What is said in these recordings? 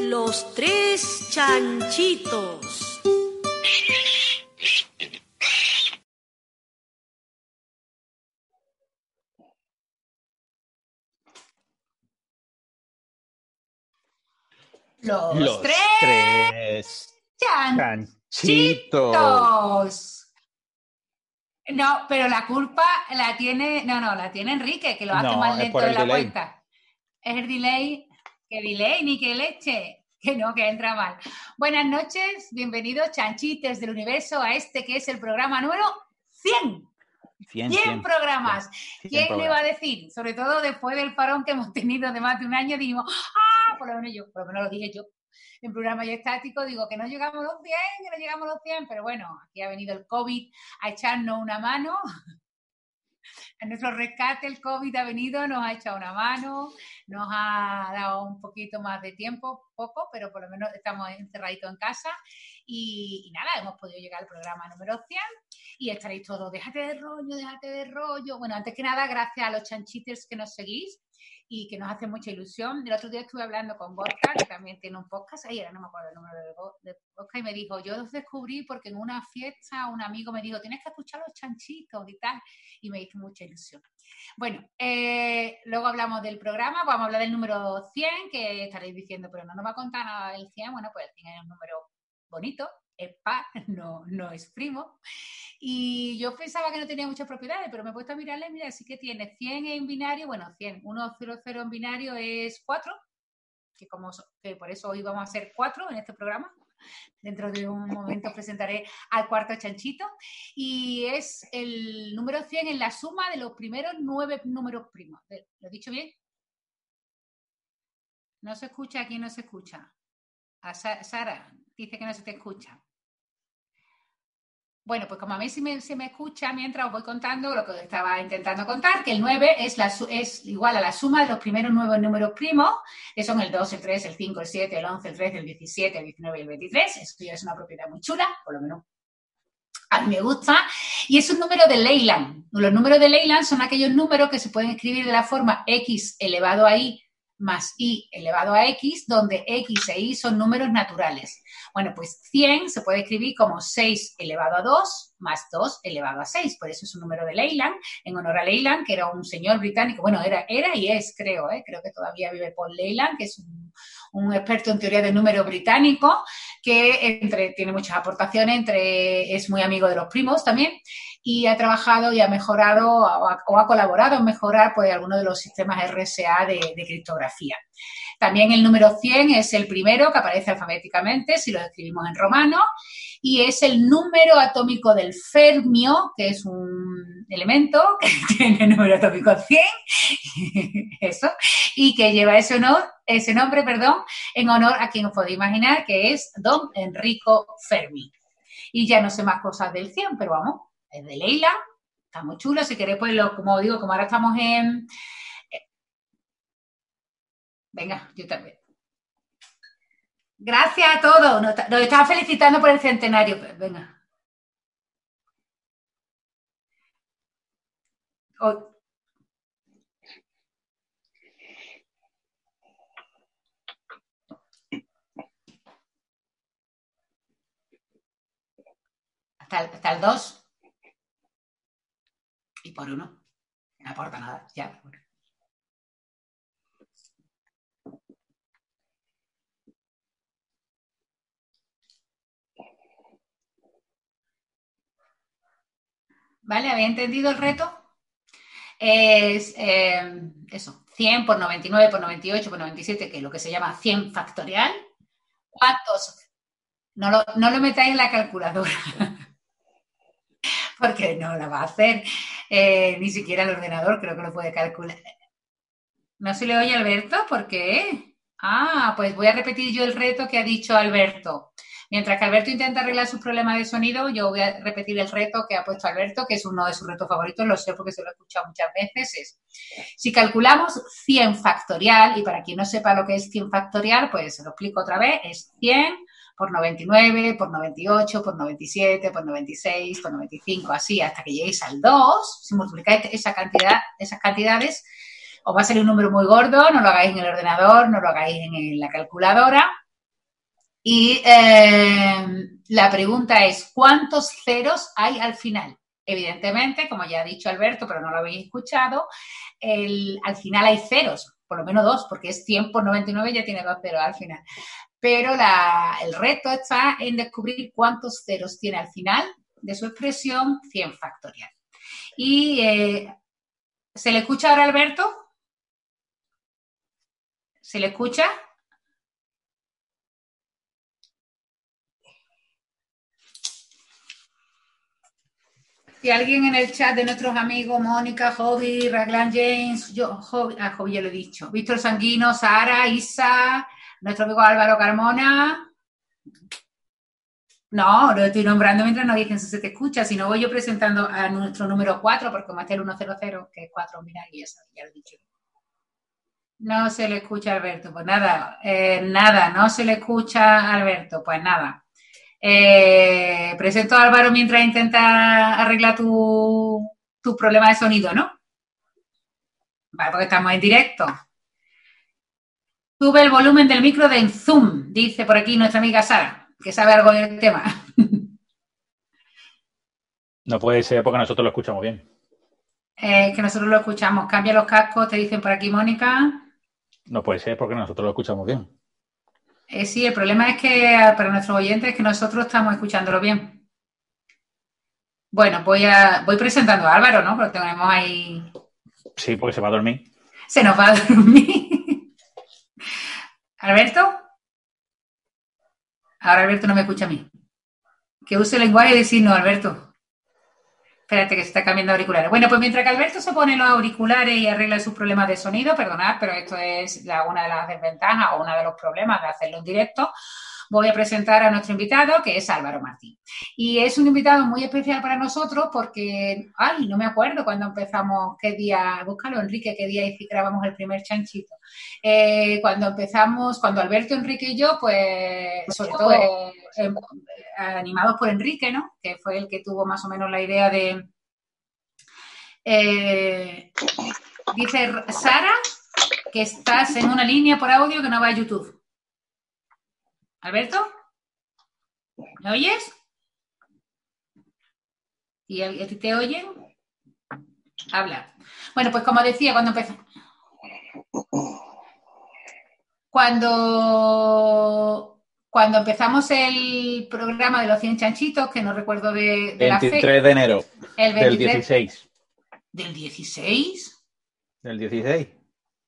Los tres chanchitos. Los, Los tres, tres chanchitos. chanchitos. No, pero la culpa la tiene, no, no, la tiene Enrique, que lo hace No, más lento de la delay. cuenta. Es el delay, que delay, ni que leche, que no, que entra mal. Buenas noches, bienvenidos chanchites del universo a este que es el programa número 100. 100, 100 100, programas. 100 ¿Quién le va programas. a decir? Sobre todo después del parón que hemos tenido de más de un año, dijimos, ah, por lo menos yo, por lo menos lo dije yo. En programa ya estático digo que no llegamos a los 100, que no llegamos a los 100, pero bueno, aquí ha venido el COVID a echarnos una mano. En nuestro rescate el COVID ha venido, nos ha echado una mano, nos ha dado un poquito más de tiempo, poco, pero por lo menos estamos encerraditos en casa y, nada, hemos podido llegar al programa número 100 y estaréis todos, déjate de rollo, déjate de rollo. Bueno, antes que nada, gracias a los chanchitos que nos seguís y que nos hace mucha ilusión. El otro día estuve hablando con Gorka, que también tiene un podcast, ahí ahora no me acuerdo el número de, Gorka, y me dijo, yo los descubrí porque en una fiesta un amigo me dijo, tienes que escuchar los chanchitos y tal, y me hizo mucha ilusión. Bueno, eh, luego hablamos del programa, vamos a hablar del número 100, que estaréis diciendo, pero no nos va a contar nada del 100, bueno, pues el 100 es un número bonito, no, no es primo. Y yo pensaba que no tenía muchas propiedades, pero me he puesto a mirarle, mira, sí que tiene 100 en binario, bueno, 100, 100 en binario es 4, que, como, que por eso hoy vamos a hacer 4 en este programa. Dentro de un momento presentaré al cuarto chanchito. Y es el número 100 en la suma de los primeros nueve números primos. ¿Lo he dicho bien? No se escucha, aquí no se escucha. A Sa- Sara dice que no se te escucha. Bueno, pues como a mí sí me, se me escucha mientras os voy contando lo que os estaba intentando contar, que el 9 es, la, es igual a la suma de los primeros nueve números primos, que son el 2, el 3, el 5, el 7, el 11, el 13, el 17, el 19 y el 23. Esto ya es una propiedad muy chula, por lo menos a mí me gusta. Y es un número de Leyland. Los números de Leyland son aquellos números que se pueden escribir de la forma x elevado a y más y elevado a x, donde x e y son números naturales. Bueno, pues 100 se puede escribir como 6 elevado a 2 más 2 elevado a 6. Por eso es un número de Leyland, en honor a Leyland, que era un señor británico. Bueno, era, era y es, creo, ¿eh? creo que todavía vive Paul Leyland, que es un, un experto en teoría de números británico, que entre, tiene muchas aportaciones, entre, es muy amigo de los primos también, y ha trabajado y ha mejorado o ha, colaborado en mejorar pues, algunos de los sistemas RSA de criptografía. También el número 100 es el primero que aparece alfabéticamente, si lo escribimos en romano, y es el número atómico del fermio, que es un elemento que tiene número atómico 100, eso, y que lleva ese, honor, ese nombre perdón, en honor a quien os podéis imaginar, que es don Enrico Fermi. Y ya no sé más cosas del 100, pero vamos, es de Leila, está muy chulo, si queréis, pues como digo, como ahora estamos en... Venga, yo también. Gracias a todos. Nos, nos están felicitando por el centenario. Venga. O- hasta, el, hasta el 2 y por uno. No aporta nada. Ya. bueno. ¿Vale? ¿Habéis entendido el reto? Es eh, eso, 100 por 99 por 98 por 97, que es lo que se llama 100 factorial. ¿Cuántos? No lo, no lo metáis en la calculadora, porque no la va a hacer. Eh, ni siquiera el ordenador creo que lo puede calcular. ¿No se le oye Alberto? ¿Por qué? Ah, pues voy a repetir yo el reto que ha dicho Alberto. Mientras que Alberto intenta arreglar sus problemas de sonido, yo voy a repetir el reto que ha puesto Alberto, que es uno de sus retos favoritos, lo sé porque se lo he escuchado muchas veces, es si calculamos 100 factorial, y para quien no sepa lo que es 100 factorial, pues se lo explico otra vez, es 100 por 99, por 98, por 97, por 96, por 95, así hasta que lleguéis al 2, si multiplicáis esa cantidad, esas cantidades, os va a salir un número muy gordo, no lo hagáis en el ordenador, no lo hagáis en la calculadora, Y eh, la pregunta es, ¿cuántos ceros hay al final? Evidentemente, como ya ha dicho Alberto, pero no lo habéis escuchado, al final hay ceros, por lo menos dos, porque es 100 por 99 ya tiene dos ceros al final. Pero el reto está en descubrir cuántos ceros tiene al final de su expresión 100 factorial. Y eh, ¿se le escucha ahora Alberto? ¿Se le escucha? Si alguien en el chat de nuestros amigos, Mónica, Hobby, Raglan James, yo, Hobby, ah, Hobby ya lo he dicho, Víctor Sanguino, Sara, Isa, nuestro amigo Álvaro Carmona. No, lo estoy nombrando mientras no dicen si se te escucha, si no voy yo presentando a nuestro número 4, porque como está el 100, que es 4, mira, y eso, ya lo he dicho. No se le escucha Alberto, pues nada, eh, nada, no se le escucha Alberto, pues nada. Eh, presento a Álvaro mientras intenta arreglar tu, tu problema de sonido, ¿no? Vale, porque estamos en directo. Sube el volumen del micro de Zoom, dice por aquí nuestra amiga Sara, que sabe algo del tema. No puede ser porque nosotros lo escuchamos bien. Eh, que nosotros lo escuchamos. Cambia los cascos, te dicen por aquí, Mónica. No puede ser porque nosotros lo escuchamos bien. Eh, sí, el problema es que ah, para nuestros oyentes es que nosotros estamos escuchándolo bien. Bueno, voy a voy presentando a Álvaro, ¿no? Porque tenemos ahí. Sí, porque se va a dormir. Se nos va a dormir. Alberto. Ahora Alberto no me escucha a mí. Que use el lenguaje de signo, Alberto. Espérate que se está cambiando auriculares. Bueno, pues mientras que Alberto se pone los auriculares y arregla sus problemas de sonido, perdonad, pero esto es una de las desventajas o uno de los problemas de hacerlo en directo, voy a presentar a nuestro invitado, que es Álvaro Martín. Y es un invitado muy especial para nosotros porque, ay, no me acuerdo cuando empezamos, qué día, búscalo Enrique, qué día grabamos el primer chanchito. Eh, cuando empezamos, cuando Alberto, Enrique y yo, pues, sobre todo em, animados por Enrique, ¿no? Que fue el que tuvo más o menos la idea de... Eh, dice Sara que estás en una línea por audio que no va a YouTube. Alberto, ¿me oyes? ¿Y a ti te oyen? Habla. Bueno, pues como decía, cuando empezó. Cuando, cuando empezamos el programa de los 100 chanchitos, que no recuerdo de, de 23 de enero. El del 16. ¿Del 16? Del 16.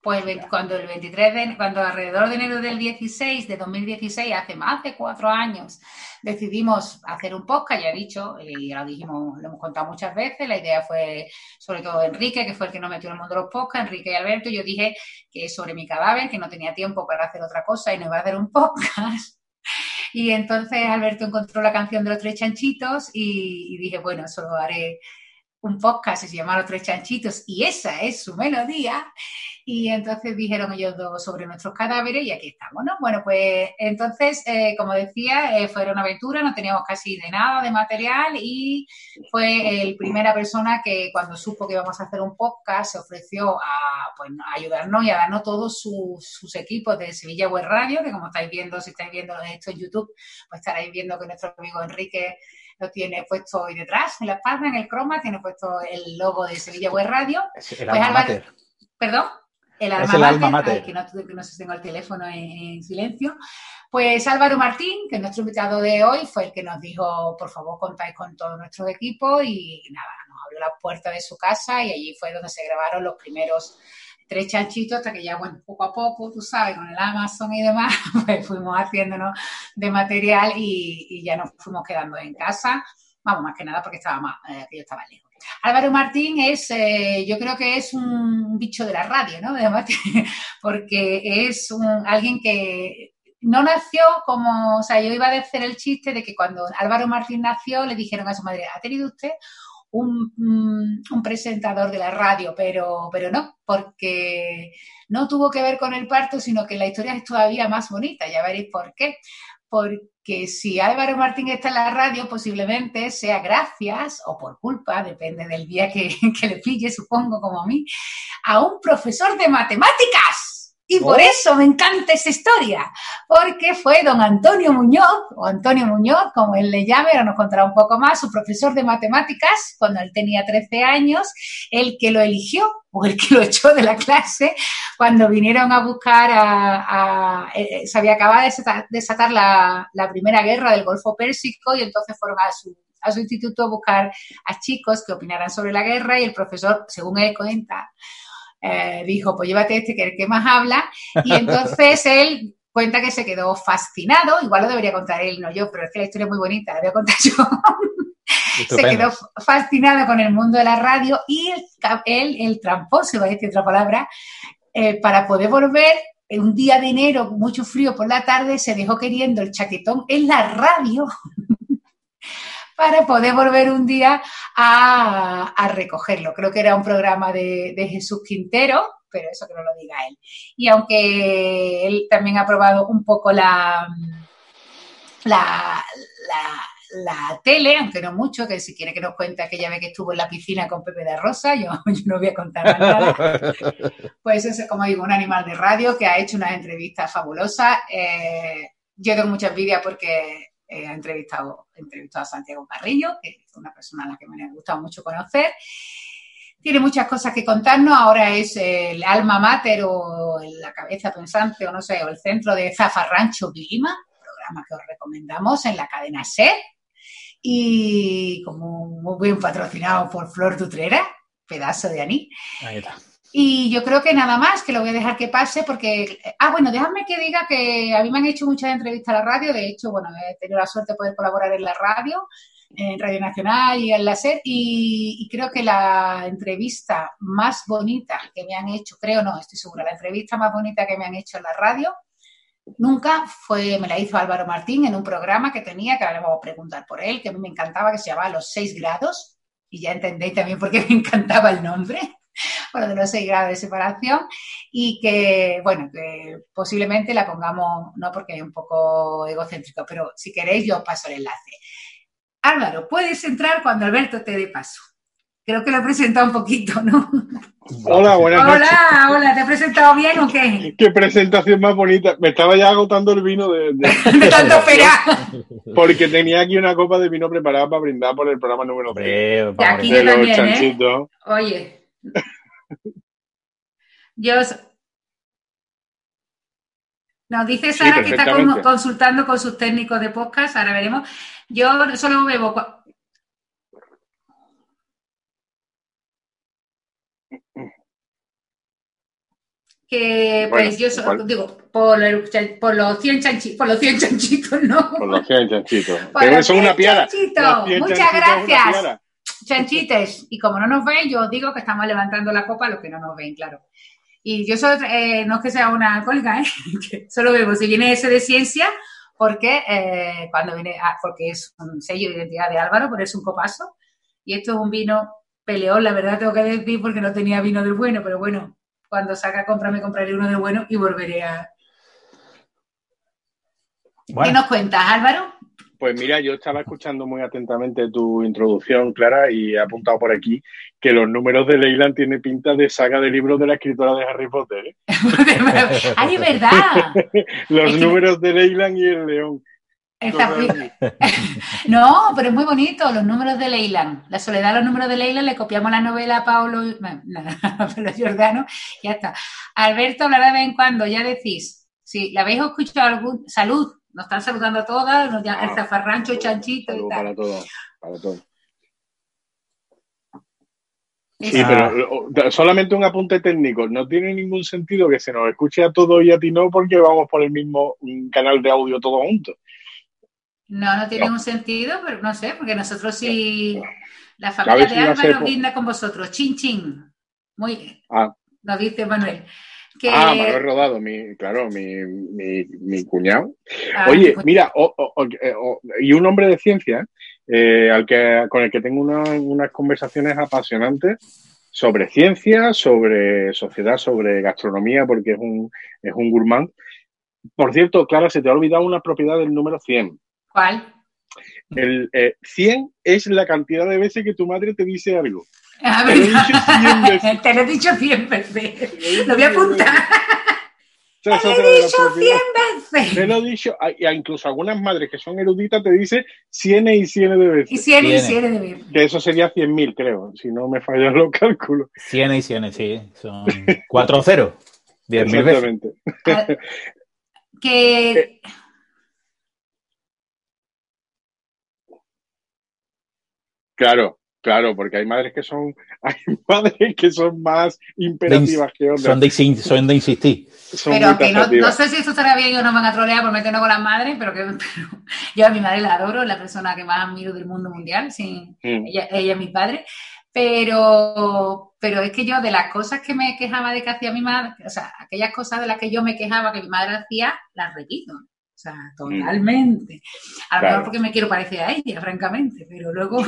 Pues cuando el 23 de, cuando alrededor de enero del 16, de 2016, hace más de cuatro años, decidimos hacer un podcast, ya he dicho, y lo dijimos, lo hemos contado muchas veces, la idea fue sobre todo Enrique, que fue el que nos metió en el mundo de los podcasts, Enrique y Alberto, yo dije que sobre mi cadáver, que no tenía tiempo para hacer otra cosa y no iba a hacer un podcast. Y entonces Alberto encontró la canción de los tres chanchitos y, y dije, bueno, solo haré un podcast que se llama Los Tres Chanchitos y esa es su melodía. Y entonces dijeron ellos dos sobre nuestros cadáveres y aquí estamos, ¿no? Bueno, pues entonces, eh, como decía, eh, fue una aventura, no teníamos casi de nada de material y fue el primera persona que cuando supo que íbamos a hacer un podcast se ofreció a, pues, ayudarnos y a darnos todos sus, equipos de Sevilla Web Radio, que como estáis viendo, si estáis viendo esto en YouTube, pues estaréis viendo que nuestro amigo Enrique lo tiene puesto hoy detrás, en la espalda, en el croma, tiene puesto el logo de Sevilla Web Radio. el pues ¿Perdón? El alma, que, no, sé si tengo el teléfono en, silencio. Pues Álvaro Martín, que es nuestro invitado de hoy, fue el que nos dijo, por favor, contáis con todo nuestro equipo y nada, nos abrió la puerta de su casa y allí fue donde se grabaron los primeros tres chanchitos hasta que ya, bueno, poco a poco, tú sabes, con el Amazon y demás, pues fuimos haciéndonos de material y, ya nos fuimos quedando en casa. Vamos, más que nada porque estaba más, eh, yo estaba lejos. Álvaro Martín es, eh, yo creo que es un bicho de la radio, ¿no? porque es alguien que no nació como, o sea, yo iba a decir el chiste de que cuando Álvaro Martín nació le dijeron a su madre, ¿ha tenido usted un, presentador de la radio, pero, pero no, porque no tuvo que ver con el parto, sino que la historia es todavía más bonita, ya veréis por qué. Si Álvaro Martín está en la radio, posiblemente sea gracias o por culpa, depende del día que, que le pille, supongo, como a mí, a un profesor de matemáticas Y por eso me encanta esa historia, porque fue don Antonio Muñoz, o Antonio Muñoz, como él le llame, ahora nos contará un poco más, su profesor de matemáticas, cuando él tenía 13 años, el que lo eligió o el que lo echó de la clase cuando vinieron a buscar a... a- eh, se había acabado de desatar, desatar la, la primera guerra del Golfo Pérsico y entonces fueron a su, a su instituto a buscar a chicos que opinaran sobre la guerra y el profesor, según él cuenta, eh, dijo, pues llévate este que es el que más habla. Y entonces él cuenta que se quedó fascinado, igual lo debería contar él, no yo, pero es que la historia es muy bonita, la voy a contar yo. se quedó fascinado con el mundo de la radio y él, el trampón, se va a decir otra palabra, eh, para poder volver un día de enero, mucho frío por la tarde, se dejó queriendo el chaquetón en la radio para poder volver un día a, a recogerlo. Creo que era un programa de, de Jesús Quintero, pero eso que no lo diga él. Y aunque él también ha probado un poco la, la, la, la tele, aunque no mucho, que si quiere que nos cuente aquella vez que estuvo en la piscina con Pepe de Rosa, yo, yo no voy a contar nada. Pues es, como digo, un animal de radio que ha hecho unas entrevistas fabulosas. Eh, yo tengo mucha envidia porque eh, ha entrevistado, entrevistado a Santiago Carrillo, que es una persona a la que me ha gustado mucho conocer. Tiene muchas cosas que contarnos. Ahora es el alma mater o la cabeza pensante o no sé, o el centro de Zafarrancho Vilima, programa que os recomendamos en la cadena SER. Y como muy bien patrocinado por Flor Dutrera, pedazo de Aní. Ahí está. Y yo creo que nada más, que lo voy a dejar que pase porque... Ah, bueno, déjame que diga que a mí me han hecho muchas entrevistas a la radio. De hecho, bueno, he tenido la suerte de poder colaborar en la radio, en Radio Nacional y en la SER. Y, creo que la entrevista más bonita que me han hecho, creo no, estoy segura, la entrevista más bonita que me han hecho en la radio nunca fue, me la hizo Álvaro Martín en un programa que tenía, que ahora vamos a preguntar por él, que a mí me encantaba, que se llamaba Los Seis Grados. Y ya entendéis también por qué me encantaba el nombre bueno, de los seis grados de separación y que, bueno, que posiblemente la pongamos, no porque es un poco egocéntrico, pero si queréis yo os paso el enlace. Álvaro, puedes entrar cuando Alberto te dé paso. Creo que lo he presentado un poquito, ¿no? Hola, buenas noches. Hola, hola, ¿te he presentado bien o qué? Qué presentación más bonita. Me estaba ya agotando el vino de, de- De tanto esperar. porque tenía aquí una copa de vino preparada para brindar por el programa número 3 Hombre, De aquí los también, ¿eh? chanchitos. Oye. Yo. os- Nos dice Sí, Sara que está consultando con sus técnicos de podcast, ahora veremos. Yo solo bebo. Que Bueno, pues yo digo, por, el por los 100 chanchitos, por los 100 chanchitos, no. Por los 100 chanchitos. Por Que los eso es 100 una piara. chanchitos. Los 100 Muchas chanchitos una gracias. Chanchites. Y como no nos ven, yo os digo que estamos levantando la copa a los que no nos ven, claro. Y yo solo, eh, no es que sea una alcohólica, ¿eh? solo bebo si viene ese de ciencia, porque eh, cuando viene, ah, porque es un sello de identidad de Álvaro, por eso un copazo. Y esto es un vino peleón, la verdad tengo que decir, porque no tenía vino del bueno, pero bueno, cuando saca compra me compraré uno del bueno y volveré a... ¿Qué Bueno, nos cuentas, Álvaro? Pues mira, yo estaba escuchando muy atentamente tu introducción, Clara, y he apuntado por aquí que los números de Leyland tiene pinta de saga de libros de la escritora de Harry Potter. ¿eh? ¡Ay, es verdad! Los números de Leyland y el león. No, pero es muy bonito, los números de Leyland. La soledad, los números de Leyland, le copiamos la novela a Paolo, a Pablo Giordano, ya está. Alberto hablará de vez en cuando, ya decís. Si la habéis escuchado algún. Salud, nos están saludando a todas, nos llaman el Ah, zafarrancho, chanchito y tal. para todo, para todo. Es- Sí, pero solamente un apunte técnico. No tiene ningún sentido que se nos escuche a todos y a ti no, porque vamos por el mismo canal de audio todos juntos. No, no tiene No. un sentido, pero no sé, porque nosotros sí. La familia de si va a ser Álvaro por- brinda con vosotros. Chin, chin. Muy bien. Ah. Nos dice Manuel. Que, Ah, Manuel Rodado, mi, claro, mi, mi, mi cuñado. Ah, Oye, pues- mira, o- o- o- eh, o- y un hombre de ciencia eh, al que, con el que tengo una- unas conversaciones apasionantes sobre ciencia, sobre sociedad, sobre gastronomía, porque es un, es un gourmand. Por cierto, Clara, se te ha olvidado una propiedad del número 100. ¿Cuál? El eh, 100 es la cantidad de veces que tu madre te dice algo. Ah, Te lo he dicho cien ¿verdad? veces. Te lo he dicho 100 veces. Lo voy a apuntar. Te lo he dicho cien veces. Te lo he dicho, incluso algunas madres que son eruditas te dicen cienes y cienes de veces. Y cienes y cienes de veces. Que eso sería cien mil, creo, si no me fallan los cálculos. Cienes y cienes, sí. Son cuatro ceros. Diez mil veces. Que... Eh, Claro, claro, porque hay madres que son, hay madres que son más imperativas que otras. Son de, son de insistir. pero que no, sé si esto estará bien o no van a trolear por meternos con las madres, pero que yo a mi madre la adoro, es la persona que más admiro del mundo mundial, sí, mm. ella, ella es mi padre. Pero, pero es que yo de las cosas que me quejaba de que hacía mi madre, o sea, aquellas cosas de las que yo me quejaba que mi madre hacía, las repito. O sea, mm. totalmente. A lo mejor porque me quiero parecer a ella, francamente, pero luego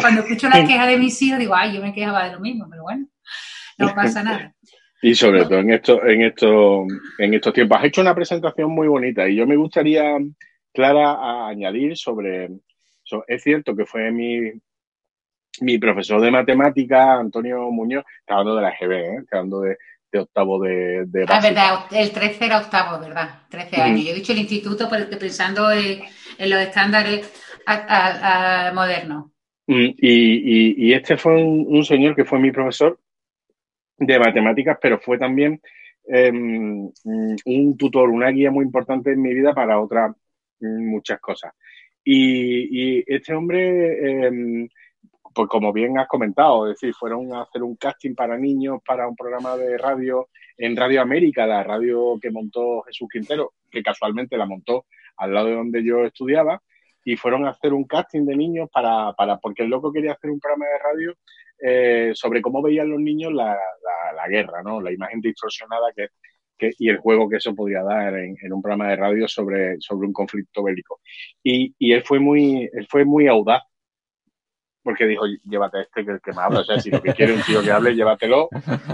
cuando escucho la queja de mis hijos digo, ay, yo me quejaba de lo mismo, pero bueno, no pasa nada. Y sobre todo en esto, en esto, en estos tiempos. Has hecho una presentación muy bonita y yo me gustaría, Clara, añadir sobre, es cierto que fue mi, mi profesor de matemática, Antonio Muñoz, está hablando de la GB, ¿eh? está hablando de, de octavo de, de Ah, verdad, el 13 era octavo, ¿verdad? 13 años. Yo he dicho el instituto pensando en, los estándares modernos. Mm, y, este fue un, señor que fue mi profesor de matemáticas, pero fue también em, un tutor, una guía muy importante en mi vida para otras mm, muchas cosas. Y, y este hombre em, pues como bien has comentado, es decir, fueron a hacer un casting para niños para un programa de radio en Radio América, la radio que montó Jesús Quintero, que casualmente la montó al lado de donde yo estudiaba, y fueron a hacer un casting de niños para, para porque el loco quería hacer un programa de radio eh, sobre cómo veían los niños la, la, guerra, ¿no? La imagen distorsionada que, que, y el juego que eso podía dar en, en, un programa de radio sobre, sobre un conflicto bélico. Y, y él fue muy, él fue muy audaz porque dijo, llévate este que, que me habla, o sea, si lo que quiere un tío que hable, llévatelo,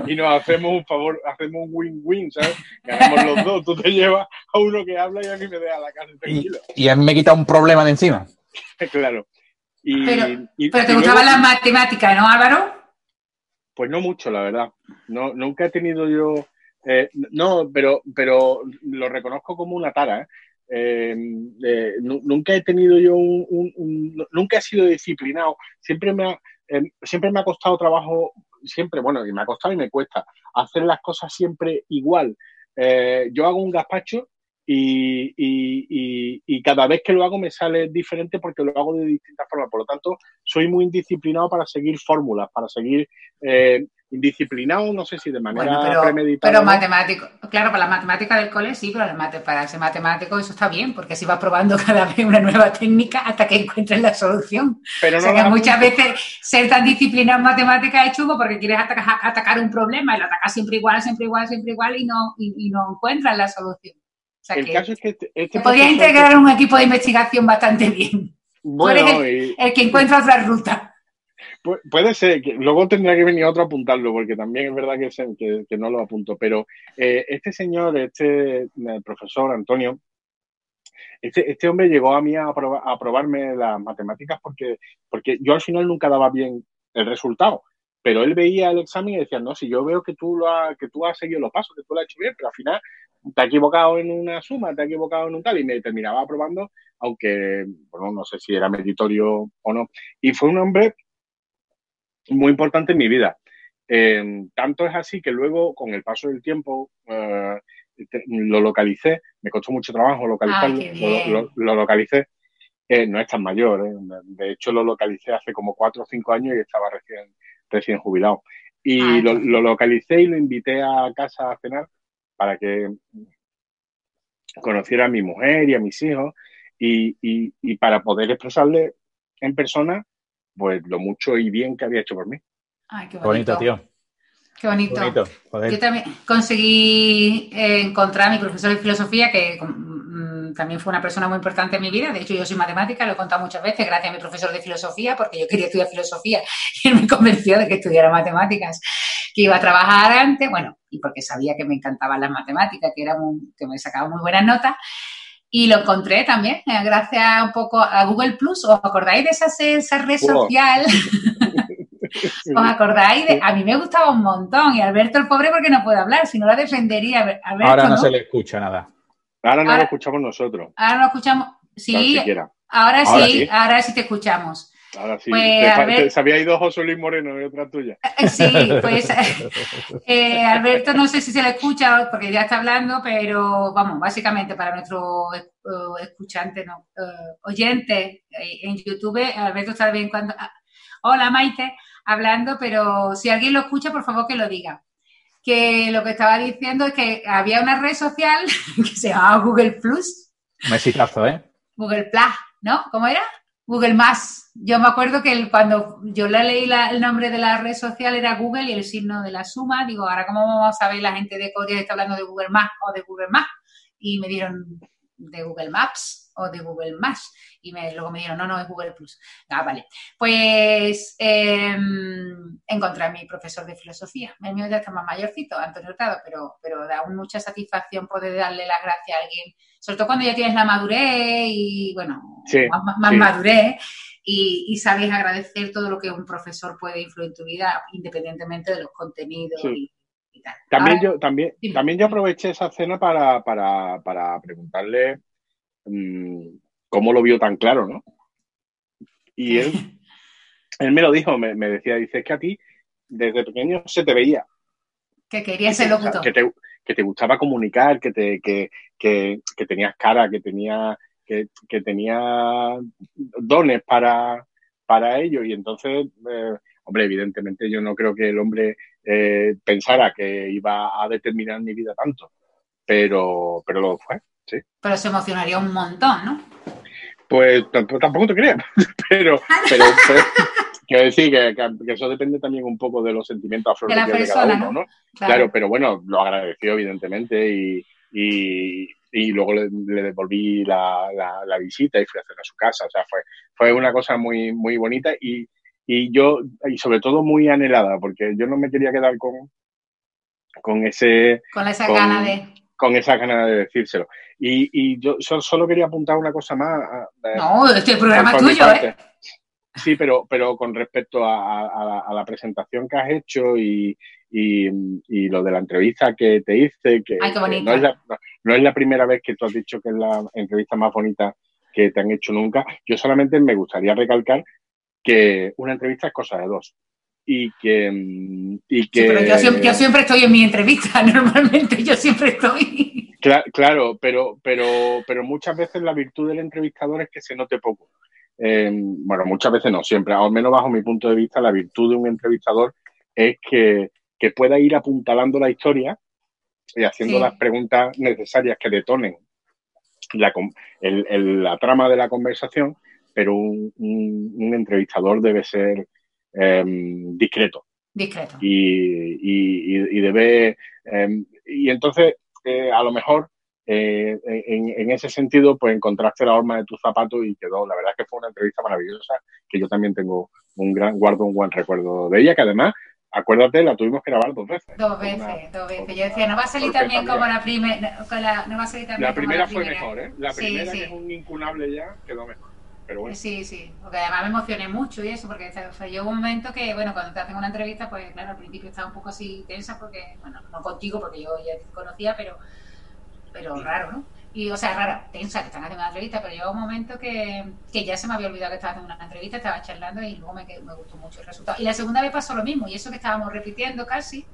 y nos hacemos un favor, hacemos un win-win, ¿sabes? Ganamos los dos, tú te llevas a uno que habla y a mí me deja la casa tranquilo. Y, a mí me quita un problema de encima. claro. Y, pero, pero te gustaban las matemáticas, ¿no, Álvaro? Pues no mucho, la verdad. No, nunca he tenido yo... Eh, no, pero, pero lo reconozco como una tara, ¿eh? Em, eh, nunca he tenido yo un, nunca he sido disciplinado siempre me ha, em, siempre me ha costado trabajo siempre bueno y me ha costado y me cuesta hacer las cosas siempre igual eh, yo hago un gazpacho y, y, cada vez que lo hago me sale diferente porque lo hago de distintas formas. Por lo tanto, soy muy indisciplinado para seguir fórmulas, para seguir eh, indisciplinado, no sé si de manera pero, premeditada. Pero matemático, claro, para la matemática del cole sí, pero para ser matemático eso está bien, porque así vas probando cada vez una nueva técnica hasta que encuentres la solución. Pero o sea que muchas veces ser tan disciplinado en matemática es chungo porque quieres atacar, un problema y lo atacas siempre igual, siempre igual, siempre igual y no, y, no encuentras la solución. O sea el que, caso es que este, este podrías integrar un equipo de investigación bastante bien. Bueno, el, el que encuentra otra ruta puede ser, que luego tendrá que venir otro a apuntarlo, porque también es verdad que, que, no lo apunto, pero eh, este señor, este profesor Antonio, este, este, hombre llegó a mí a, a probarme las matemáticas porque, porque yo al final nunca daba bien el resultado, pero él veía el examen y decía, no, si yo veo que tú, lo que tú has seguido los pasos, que tú lo has hecho bien, pero al final te has equivocado en una suma, te has equivocado en un tal, y me terminaba aprobando, aunque, bueno, no sé si era meritorio o no. Y fue un hombre muy importante en mi vida. Eh, tanto es así que luego, con el paso del tiempo, eh, lo localicé, me costó mucho trabajo localizarlo, lo, localicé. Eh, no es tan mayor, de hecho lo localicé hace como cuatro o cinco años y estaba recién, recién jubilado. Y ah, lo, localicé y lo invité a casa a cenar para que conociera a mi mujer y a mis hijos y, y para poder expresarle en persona pues lo mucho y bien que había hecho por mí. Ay, qué bonito. tío. Qué bonito. Yo también conseguí eh, encontrar a mi profesor de filosofía, que mm, también fue una persona muy importante en mi vida. De hecho, yo soy matemática, lo he contado muchas veces, gracias a mi profesor de filosofía, porque yo quería estudiar filosofía y él me convenció de que estudiara matemáticas, que iba a trabajar antes, bueno, y porque sabía que me encantaban las matemáticas, que, era que me sacaba muy buenas notas. Y lo encontré también, eh, gracias un poco a Google Plus. ¿Os acordáis de esa, esa red social? ¿Os acordáis? De, a mí me gustaba un montón y Alberto el pobre porque no puede hablar, si no la defendería. Alberto, Ahora no, se le escucha nada. Ahora no Ahora- lo escuchamos nosotros. Ahora lo escuchamos. Ahora sí, Ahora sí. ahora sí te escuchamos. Ahora sí. Pues, Te fa- Albert- te- se había ido José Luis Moreno y otra tuya. Eh, Sí, pues eh, Alberto no sé si se le escucha porque ya está hablando, pero vamos, básicamente para nuestro eh, escuchante, no, eh, oyente eh, en YouTube, Alberto está de vez en cuando, ah, hola Maite, hablando, pero si alguien lo escucha, por favor que lo diga. Que lo que estaba diciendo es que había una red social que se llamaba Google Plus, Un exitazo, ¿eh? Google Plus, ¿no? ¿Cómo era? Google Más. Yo me acuerdo que el- cuando yo le leí la- el nombre de la red social era Google y el signo de la suma. Digo, ahora cómo vamos a ver la gente de Corea que está hablando de Google Más o de Google Más. Y me dieron de Google Maps o de Google Más. Y me, luego me dieron, no, no, es Google Plus. Ah, vale. Pues eh, encontré a mi profesor de filosofía. El mío ya está más mayorcito, Antonio Hurtado, pero, pero da mucha satisfacción poder darle las gracias a alguien sobre todo cuando ya tienes la madurez y, bueno, Sí, más- más sí. madurez y, y sabes agradecer todo lo que un profesor puede influir en tu vida, independientemente de los contenidos Sí. y, y tal. También Ahora, yo, también, dime. también yo aproveché esa cena para, para, para preguntarle mm, cómo lo vio tan claro, ¿no? Y él, él me lo dijo, me, me decía, dice, es que a ti desde pequeño se te veía. que quería ser locutor. que te, que te gustaba comunicar, que, te, que, que, que tenías cara, que tenía, que, que tenía dones para, para ello. Y entonces, eh, hombre, evidentemente yo no creo que el hombre eh, pensara que iba a determinar mi vida tanto, pero, pero lo fue. Sí. Pero se emocionaría un montón, ¿no? Pues tampoco, te creas, pero, pero, pero quiero decir que, eso depende también un poco de los sentimientos a flor De de cada uno, ¿no? Claro, pero bueno, lo agradeció evidentemente y, y, y luego le, le devolví la, la, la visita y fui a hacer a su casa. O sea, fue, fue una cosa muy, muy bonita y, y yo, y sobre todo muy anhelada, porque yo no me quería quedar con, con ese, Con esa con- gana de... con esa ganas de decírselo. Y, y yo so- solo quería apuntar una cosa más. a- No, este programa es tuyo. ¿eh? Sí, pero, pero con respecto a, a- a la, presentación que has hecho y, y, y lo de la entrevista que te hice, que, Ay, que no, es la, no- es la primera vez que tú has dicho que es la entrevista más bonita que te han hecho nunca. Yo solamente me gustaría recalcar que una entrevista es cosa de dos. Y que, mm, y que Sí, pero yo siempre, yo siempre estoy en mi entrevista, normalmente yo siempre estoy. Cla- Claro, pero, pero, pero muchas veces la virtud del entrevistador es que se note poco. Eh, bueno, muchas veces no, siempre, al menos bajo mi punto de vista, la virtud de un entrevistador es que, que pueda ir apuntalando la historia y haciendo Sí. las preguntas necesarias que detonen la, com- el- el- la trama de la conversación, pero un, un- un entrevistador debe ser eh, discreto Discreto. y, y- y debe eh, y entonces eh, a lo mejor eh, en, en ese sentido pues encontraste la horma de tu zapato y quedó la verdad es que fue una entrevista maravillosa que yo también tengo un gran guardo un buen recuerdo de ella que además acuérdate la tuvimos que grabar dos veces Dos veces, una- dos veces. Yo decía, no va a salir porque también como la primera. No va a salir también la como primera fue primera. mejor ¿eh? la primera sí. que es un incunable ya quedó mejor pero bueno Sí, sí, porque además me emocioné mucho y eso, porque o sea, llegó un momento que, bueno, cuando te hacen una entrevista, pues claro, al principio estaba un poco así tensa porque, bueno, no contigo porque yo ya te conocía, pero, pero raro, ¿no? Y, o sea, rara, tensa que están haciendo una entrevista, pero llegó un momento que, que ya se me había olvidado que estaba haciendo una entrevista, estaba charlando y luego me, me gustó mucho el resultado. Y la segunda vez pasó lo mismo, y eso que estábamos repitiendo casi,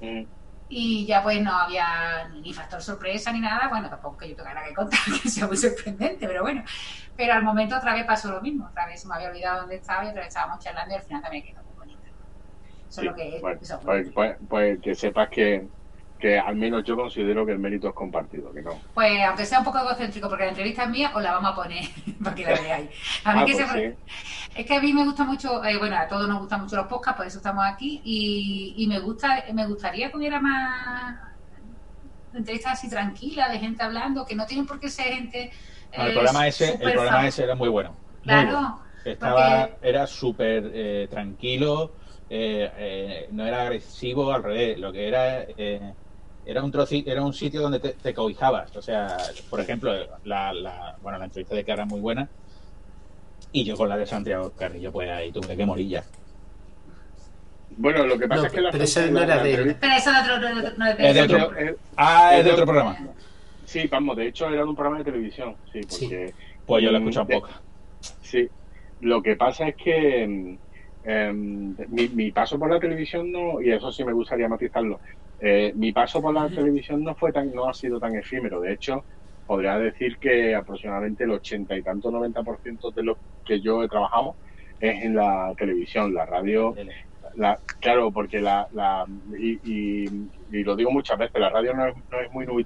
Mm. y ya pues no había ni factor sorpresa ni nada, bueno, tampoco que yo tenga nada que contar, que sea muy sorprendente, pero bueno, pero al momento otra vez pasó lo mismo, otra vez se me había olvidado dónde estaba y otra vez estábamos charlando y al final también quedó muy bonita. Eso es lo que es. Bueno, eso, pues, pues- pues que sepas que, que al menos yo considero que el mérito es compartido que no Pues aunque sea un poco egocéntrico, porque la entrevista es mía, os la vamos a poner para que la veáis. A mí Ah, que pues se- sí. Es que a mí me gusta mucho, eh, bueno, a todos nos gustan mucho los podcasts, por eso estamos aquí, y, y me gusta, me gustaría que hubiera más entrevistas así tranquilas, de gente hablando, que no tienen por qué ser gente. No, el eh, programa ese, el programa ese era muy bueno. muy Claro, bueno. Estaba, porque- era súper eh, tranquilo, eh, eh, no era agresivo, al revés, lo que era eh, era un troci- era un sitio donde te, te cobijabas. O sea, por ejemplo, la, la, bueno, la entrevista de Cara muy buena y yo con la de Santiago Carrillo, pues ahí tuve que morir ya. Bueno, lo que pasa No, es que la pero ese la- no era la de él. entrevista- Pero eso de otro, no, no, no es de de eso. otro- Ah, es de otro programa. Sí, vamos, de hecho era un programa de televisión, sí, Sí. porque... Pues yo lo he mm, escuchado de- poco. Sí, lo que pasa es que mm, em, mi, mi paso por la televisión no, y eso sí me gustaría matizarlo, eh, mi paso por la televisión no fue tan, no ha sido tan efímero, de hecho, podría decir que aproximadamente el ochenta y tanto, 90% de lo que yo he trabajado es en la televisión, la radio, la, claro, porque la, la y, y- y lo digo muchas veces, la radio no es, no es muy, muy-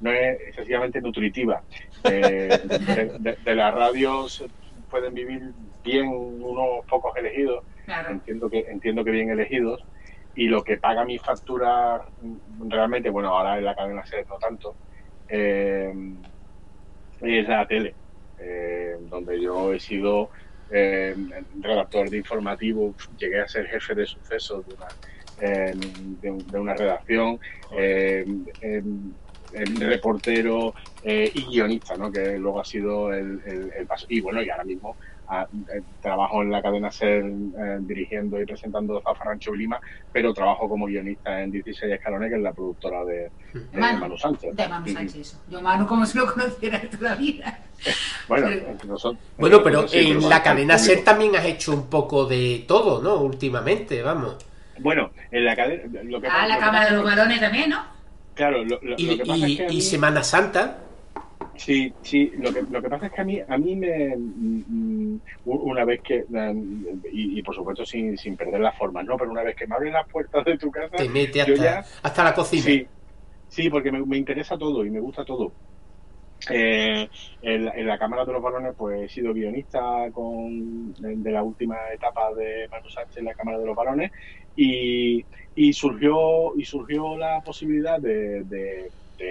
no es excesivamente nutritiva. Eh, de, de- de la radio se pueden vivir bien unos pocos elegidos, Claro. entiendo que entiendo que bien elegidos, y lo que paga mi factura realmente, bueno, ahora en la cadena SER no tanto, eh, es la tele, eh, donde yo he sido eh, redactor de informativo, llegué a ser jefe de sucesos de una, de, de una redacción, reportero y guionista, ¿no? que luego ha sido el, el- el paso. Y bueno, y ahora mismo eh, trabajo en la cadena SER eh, dirigiendo y presentando Zafarrancho y Lima, pero trabajo como guionista en 16 Escalones, que es la productora de, de Manu. Manu Sánchez. De Manu. Sánchez, eso. Yo Manu como si lo conociera de toda la vida. Bueno, Pero- nosotros- Bueno, pero nosotros en la cadena. SER también has hecho un poco de todo, ¿no? Últimamente, vamos. Bueno, en la cadena. Lo que Ah, lo la Cámara pasa de los Varones también, ¿no? Claro, lo, lo- Y, lo que pasa y- es que. a y mí- Semana Santa, Sí, sí, lo que, lo que pasa es que a mí, a mí me. mm, una vez que. mm, Y, y por supuesto sin, sin perder las formas, ¿no? Pero una vez que me abren las puertas de tu casa. te mete hasta, ya- hasta la cocina. Sí, sí, porque me, me interesa todo y me gusta todo. Eh, en, la- en la Cámara de los Balones, pues he sido guionista con, de, de la última etapa de Manu Sánchez en la Cámara de los Balones y, y surgió y surgió la posibilidad de-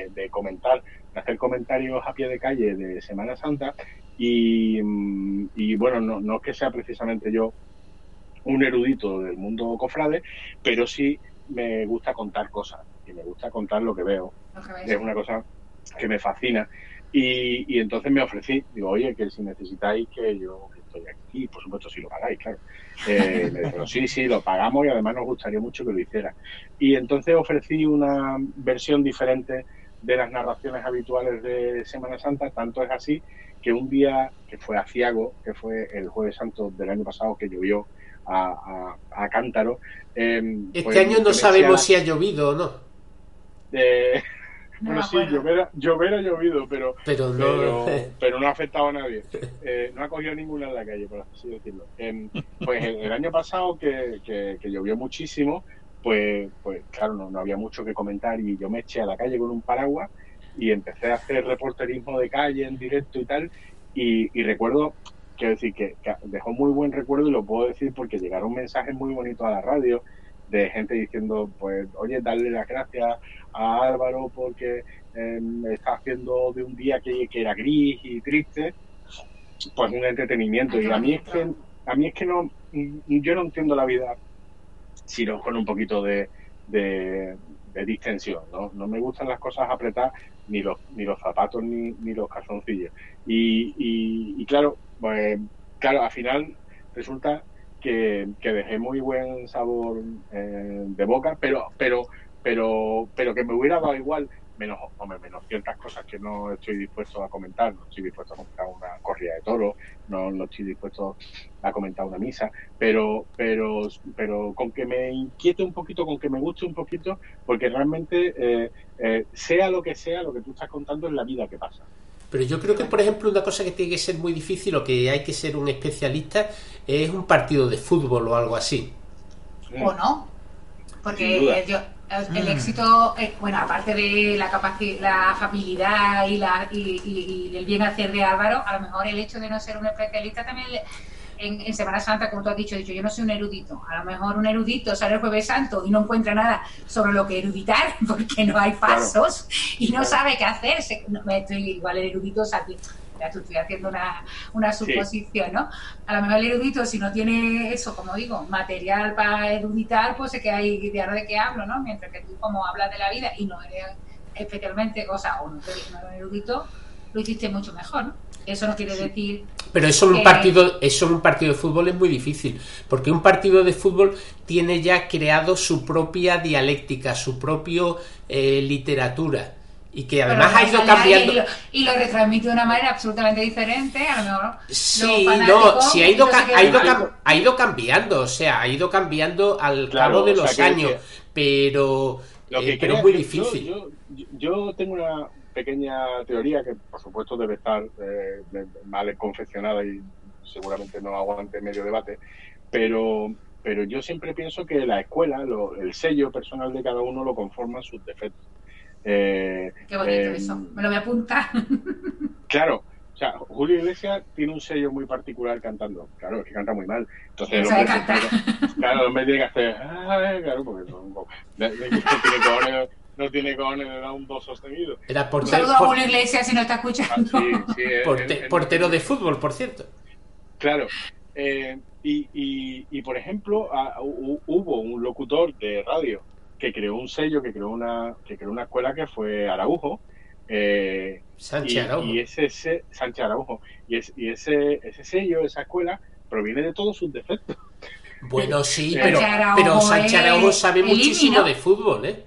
de comentar, de hacer comentarios a pie de calle de Semana Santa y, mm, y bueno, no, no es que sea precisamente yo un erudito del mundo cofrade, pero sí me gusta contar cosas y me gusta contar lo que veo. Que. Es una cosa que me fascina. Y, y entonces me ofrecí, digo, oye, que si necesitáis que yo estoy aquí, por supuesto si lo pagáis, claro. Eh, me dijeron, sí, sí, lo pagamos y además nos gustaría mucho que lo hiciera. Y entonces ofrecí una versión diferente de las narraciones habituales de Semana Santa, tanto es así que un día que fue a Ciago, que fue el jueves santo del año pasado, que llovió a, a, a cántaro. eh, Este pues, año no sabemos si ha llovido o no, eh, No bueno, sí, llover, ha- llover ha llovido, pero, pero no. pero, pero no ha afectado a nadie. Eh, no ha cogido ninguna en la calle, por así decirlo. Em, pues el, el año pasado, que, que- que llovió muchísimo, pues, pues claro, no, no había mucho que comentar y yo me eché a la calle con un paraguas y empecé a hacer reporterismo de calle en directo y tal. Y, y recuerdo, quiero decir, que, dejó muy buen recuerdo y lo puedo decir porque llegaron mensajes muy bonitos a la radio de gente diciendo, pues, oye, darle las gracias a Álvaro porque eh, está haciendo de un día que, que era gris y triste, pues un entretenimiento. Y a mí es que, a mí es que no, yo no entiendo la vida sino con un poquito de, de, distensión, ¿no? No me gustan las cosas apretadas, ni los, ni los zapatos, ni, ni los calzoncillos. Y, y, y claro, pues, claro, al final resulta que, que dejé muy buen sabor eh, de boca, pero, pero, pero, pero que me hubiera dado igual, menos, hombre, menos ciertas cosas que no estoy dispuesto a comentar, no estoy dispuesto a comentar una corrida de toros, no, no estoy dispuesto a comentar una misa, pero, pero, pero con que me inquiete un poquito, con que me guste un poquito, porque realmente eh, eh, sea lo que sea, lo que tú estás contando es la vida que pasa. Pero yo creo que, por ejemplo, una cosa que tiene que ser muy difícil o que hay que ser un especialista es un partido de fútbol o algo así. o no. Porque eh, yo- el, el éxito, eh, bueno, aparte de la capacidad, la afabilidad y, la, y, y- y el bien hacer de Álvaro, a lo mejor el hecho de no ser un especialista también le- en, en Semana Santa, como tú has dicho, dicho, yo no soy un erudito. A lo mejor un erudito sale el Jueves Santo y no encuentra nada sobre lo que eruditar, porque no hay pasos y no Claro. sabe qué hacer. Se- no, me estoy igual el erudito, o sea, tú estoy haciendo una, una suposición, ¿no? A lo mejor el erudito, si no tiene eso, como digo, material para eruditar, pues es que hay de de qué hablo, ¿no? Mientras que tú, como hablas de la vida y no eres especialmente, o sea, o no eres, eres erudito, lo hiciste mucho mejor, ¿no? Eso no quiere decir. Pero eso en un partido, eso en un partido de fútbol es muy difícil, porque un partido de fútbol tiene ya creado su propia dialéctica, su propio eh, literatura y que además Pero ha ido cambiando. Y lo, y lo retransmite de una manera absolutamente diferente, a lo mejor. Sí, no, sí ha ido, ca- ha, ido ha ido cambiando, o sea, ha ido cambiando al Claro, cabo de o sea, los años, que- pero, Lo eh, que pero creo es muy difícil. Yo, yo, yo tengo una pequeña teoría que, por supuesto, debe estar eh, mal confeccionada y seguramente no aguante medio debate, pero, pero yo siempre pienso que la escuela, lo- el sello personal de cada uno lo conforman sus defectos. Eh, Qué bonito eh, eso. Me lo voy a apuntar. Claro, o sea, Julio Iglesias tiene un sello muy particular cantando. Claro, es que canta muy mal. Entonces, el No sabe hombre cantar. se- claro, el hombre tiene que hacer. "Ah", claro, porque no, no- no tiene cojones, no tiene cojones de dar un do sostenido. Era Un porte- saludo a Julio Iglesias si no está Ah, escuchando. sí, sí, es- porte- es- es- portero de fútbol, por cierto. Claro. eh, y, y, y, por ejemplo, ah, hu- hubo un locutor de radio que creó un sello, que creó una, que creó una escuela que fue Araujo. eh, Sánchez y, Araujo. y ese, ese- Sánchez Araujo. Y, es- y ese, ese sello, esa escuela, proviene de todos sus defectos. Bueno, sí, Eh, pero, Sánchez Araujo pero Sánchez Araujo sabe muchísimo de fútbol, ¿eh?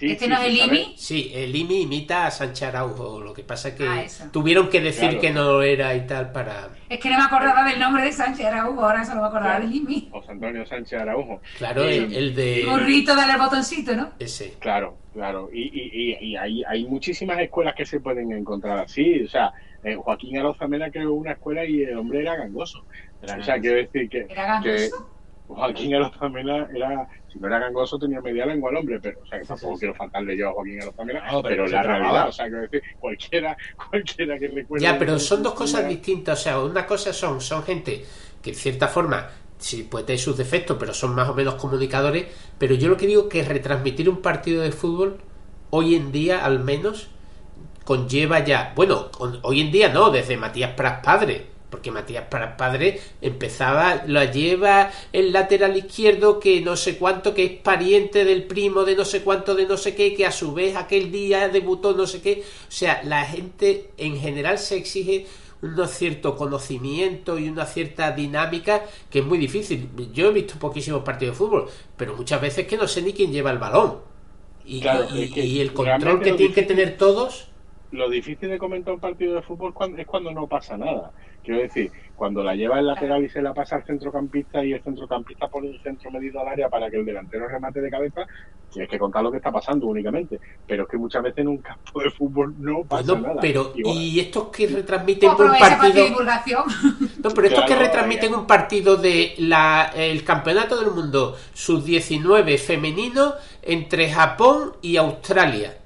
Sí, ¿Este sí, no es el. IMI? Sí, el IMI imita a Sánchez Araujo, lo que pasa es que Ah, tuvieron que decir Claro. que no era y tal para... Es que no me acordaba del nombre de Sánchez Araújo, ahora solo me acordaba Claro. del IMI. José Antonio Sánchez Araujo. Claro, Eh, el, el de... Gorrito, dale el botoncito, ¿no? Ese. Claro, claro. Y, y, y, y hay, hay muchísimas escuelas que se pueden encontrar así. O sea, eh, Joaquín Arozamena creó una escuela y el hombre era gangoso. O sea, quiero decir que, ¿Era que gangoso? Joaquín Arozamena era, si no era gangoso, tenía media lengua el hombre, pero, o sea, que tampoco sí. quiero faltarle yo a Joaquín Arozamena, No, pero pero, se la realidad, o sea, quiero decir, cualquiera, cualquiera que recuerde. Ya, pero son dos cosas distintas. O sea, una cosa son, son gente que en cierta forma sí puede tener sus defectos, pero son más o menos comunicadores. Pero yo lo que digo que retransmitir un partido de fútbol, hoy en día al menos, conlleva ya. Bueno, hoy en día no, desde Matías Pras padre. Porque Matías Pras padre empezaba, lo lleva el lateral izquierdo que no sé cuánto, que es pariente del primo de no sé cuánto, de no sé qué, que a su vez aquel día debutó no sé qué. O sea, la gente en general se exige un cierto conocimiento y una cierta dinámica que es muy difícil. Yo he visto poquísimos partidos de fútbol, pero muchas veces que no sé ni quién lleva el balón. Y, Claro, y- es que y el control que tienen que tener todos. Lo difícil de comentar un partido de fútbol cuan- es cuando no pasa nada. Quiero decir, cuando la lleva el lateral y se la pasa al centrocampista y el centrocampista pone un centro medido al área para que el delantero remate de cabeza, tienes que contar lo que está pasando únicamente. Pero es que muchas veces en un campo de fútbol no pasa Bueno, nada. pero Igual. y estos que retransmiten un Aprovecha para partido divulgación. No, pero estos que retransmiten ya. un partido de la, el Campeonato del Mundo sub-19 femenino entre Japón y Australia.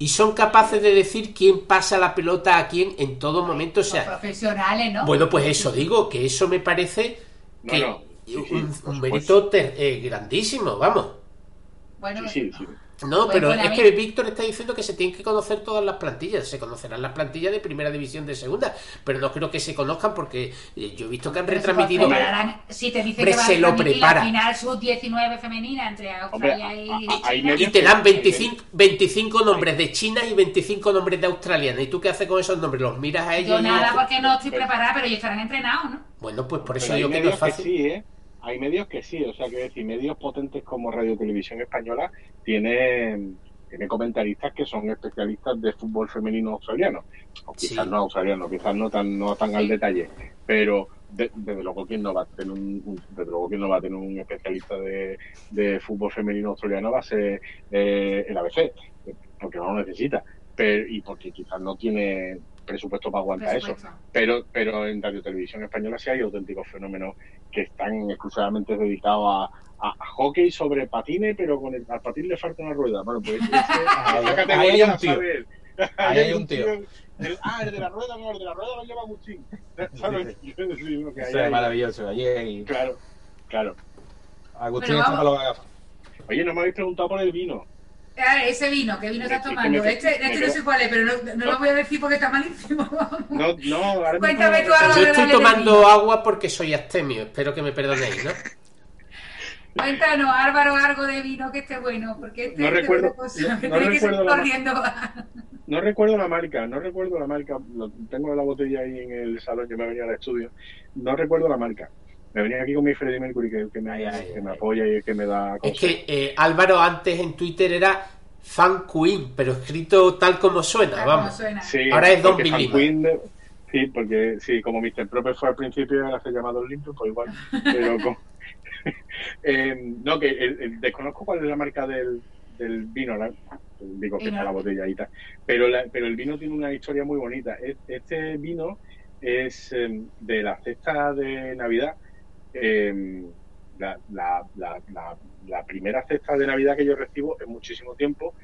Y son capaces de decir quién pasa la pelota a quién en todo momento. O sea, profesionales, ¿no? bueno, pues eso digo, que eso me parece que no, sí, sí, un, mérito ter- eh, grandísimo, vamos. Bueno, Sí, sí, sí. No, Pues pero es mí- que Víctor está diciendo que se tienen que conocer todas las plantillas. Se conocerán las plantillas de primera división de segunda, pero no creo que se conozcan porque eh, yo he visto que han pero retransmitido. se prepararán- si te dicen Hombre, que se lo prepara. la final sub-19 femenina entre Australia y a- China. Y te dan que- 25, 25 nombres de China y 25 nombres de australiana. ¿Y tú qué haces con esos nombres? ¿Los miras a ellos? Yo nada porque no estoy Pero- preparada, pero ellos estarán entrenados, ¿no? Bueno, pues por eso Pero digo que no es fácil. sí, ¿eh? Hay medios que sí, o sea, que decir, medios potentes como Radio Televisión Española tienen, tiene comentaristas que son especialistas de fútbol femenino australiano. O quizás Sí. no australiano, quizás no tan, no tan al detalle. Pero de- desde luego quién no va a tener un, desde luego quién no va a tener un especialista de, de fútbol femenino australiano va a ser eh, el ABC, porque no lo necesita. Pero, y porque quizás no tiene presupuesto para aguantar eso. Pero, pero en Radio Televisión Española sí hay auténticos fenómenos que están exclusivamente dedicados a, a- a hockey sobre patines, pero con el, al patín le falta una rueda. Bueno, pues ese- Ahí- esa ahí categoría hay un tío. Ahí hay un tío. El- ah, el de la rueda no, el de la rueda lo lleva Agustín. ¿Sabes? Que hay maravilloso. Allí hay- Claro, claro. Agustín está que gafas. Oye, no me habéis preguntado por el vino. Ah, ese vino, ¿qué vino estás tomando? me- Este, me este no sé cuál es, pero no, no lo voy a decir porque está malísimo. No, no, ahora Cuéntame tú algo Yo estoy tomando agua porque soy astemio. Espero que me perdonéis, ¿no? Cuéntanos, Álvaro, algo de vino que esté bueno, porque este No este recuerdo- cosa, no- recuerdo la- corriendo. No no recuerdo la marca, no recuerdo la marca, lo, tengo la botella ahí en el salón, yo me venía al estudio, no recuerdo la marca. Me venía aquí con mi Freddie Mercury que, que me, Ay, ay, que me apoya y que me da Es que eh, Álvaro antes en Twitter era Fan Queen, pero escrito tal como suena, Tal como vamos. suena. Sí, Ahora es Don. Queen de- sí, porque sí, como Mr. Proper fue al principio, ahora se llama Don Limpio, pues igual. Pero con- Eh, no, que el- el- desconozco cuál es la marca del, del vino, la- digo que está la botella y tal, pero, la- pero el vino tiene una historia muy bonita. Es- Este vino es eh, de la cesta de Navidad. Eh, la, la, la, la- la primera cesta de Navidad que yo recibo en muchísimo tiempo,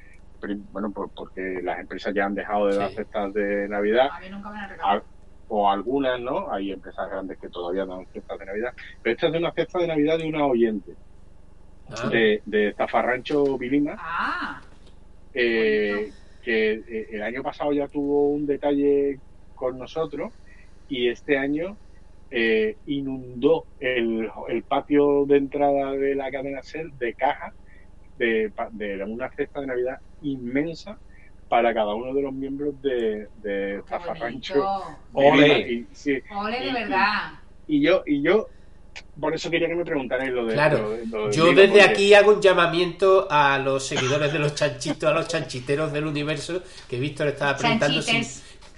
bueno, pues porque las empresas ya han dejado de dar cestas de Navidad, A mí nunca me han regalado. a- o algunas, ¿no? Hay empresas grandes que todavía dan cestas de Navidad, pero esta es de una cesta de Navidad de una oyente, Ah, de, de Zafarrancho Vilima, Ah, eh, que eh, el año pasado ya tuvo un detalle con nosotros y este año eh, inundó el, el patio de entrada de la cadena SER de cajas de, pa- de una cesta de Navidad inmensa para cada uno de los miembros de, de Zafarrancho. Ole. Y, sí, Ole, de Y- verdad. y yo, y yo, por eso quería que me preguntarais lo de. Claro, lo de- lo del yo desde porque- aquí hago un llamamiento a los seguidores de los chanchitos, a los chanchiteros del universo, que Víctor estaba preguntando si.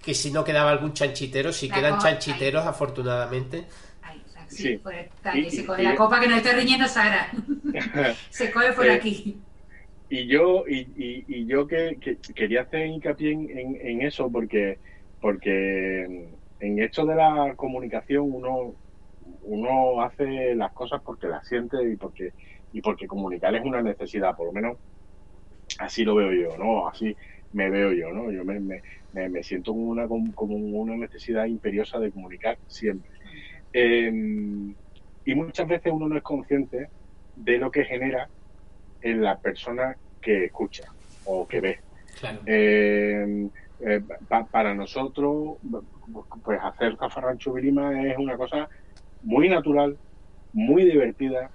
Que si no quedaba algún chanchitero, si La quedan copa, chanchiteros afortunadamente. Ay, sí, Sí. por esta- Y- que se y- coge y- la copa que nos está riñendo Sara. se coge por Eh, aquí. y yo y, y- y yo que, que quería hacer hincapié en, en- en eso porque porque en esto de la comunicación uno uno hace las cosas porque las siente y porque y porque comunicar es una necesidad por lo menos así lo veo yo no así me veo yo no yo me, me, me- me siento como una como una necesidad imperiosa de comunicar siempre Eh, y muchas veces uno no es consciente de lo que genera en la persona que escucha o que ve. Claro. Eh, eh, pa- para nosotros, pues hacer Zafarrancho Vilima es una cosa muy natural, muy divertida,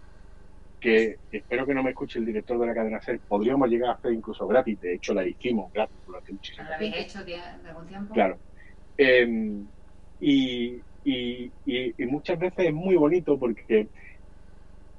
que espero que no me escuche el director de la cadena SER. Podríamos llegar a hacer incluso gratis, de hecho la hicimos gratis durante muchísimo ¿No lo habéis hecho de algún tiempo? Claro. Eh, y, y- y- y muchas veces es muy bonito porque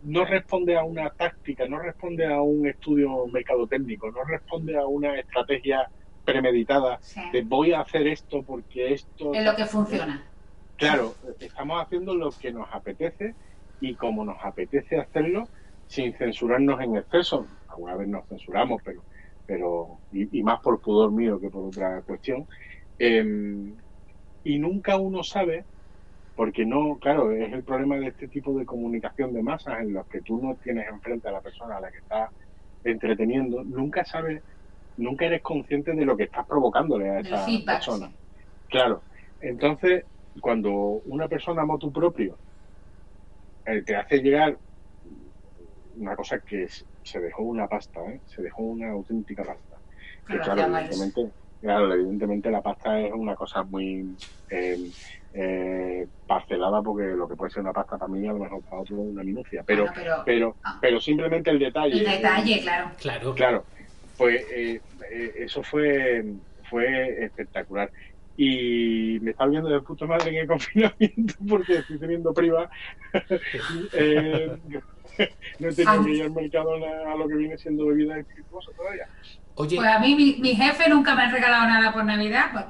no responde a una táctica, no responde a un estudio mercadotécnico, no responde a una estrategia premeditada Sí. de voy a hacer esto porque esto... Es lo que funciona. Claro, estamos haciendo lo que nos apetece y como nos apetece hacerlo sin censurarnos en exceso. Alguna vez nos censuramos, pero, pero y, y más por pudor mío que por otra cuestión. Eh, y nunca uno sabe, porque no, claro, es el problema de este tipo de comunicación de masas en los que tú no tienes enfrente a la persona a la que estás entreteniendo, nunca sabes, nunca eres consciente de lo que estás provocándole a esa persona. Claro. Entonces, cuando una persona motu propio eh, te hace llegar una cosa que se dejó una pasta, ¿eh? se dejó una auténtica pasta. Que, claro, evidentemente, claro, evidentemente la pasta es una cosa muy eh, eh, parcelada porque lo que puede ser una pasta para mí a lo mejor para otro una minucia, pero Bueno, pero pero Ah. pero simplemente el detalle. el detalle, claro. Claro. Claro, pues eso fue, fue espectacular. Y me está viendo de puta madre en el confinamiento porque estoy teniendo priva. Eh, no he tenido Ah. que ir al mercado a, a lo que viene siendo bebida espirituosa todavía. Oye, Pues a mí mi, mi jefe nunca me ha regalado nada por Navidad. Pues,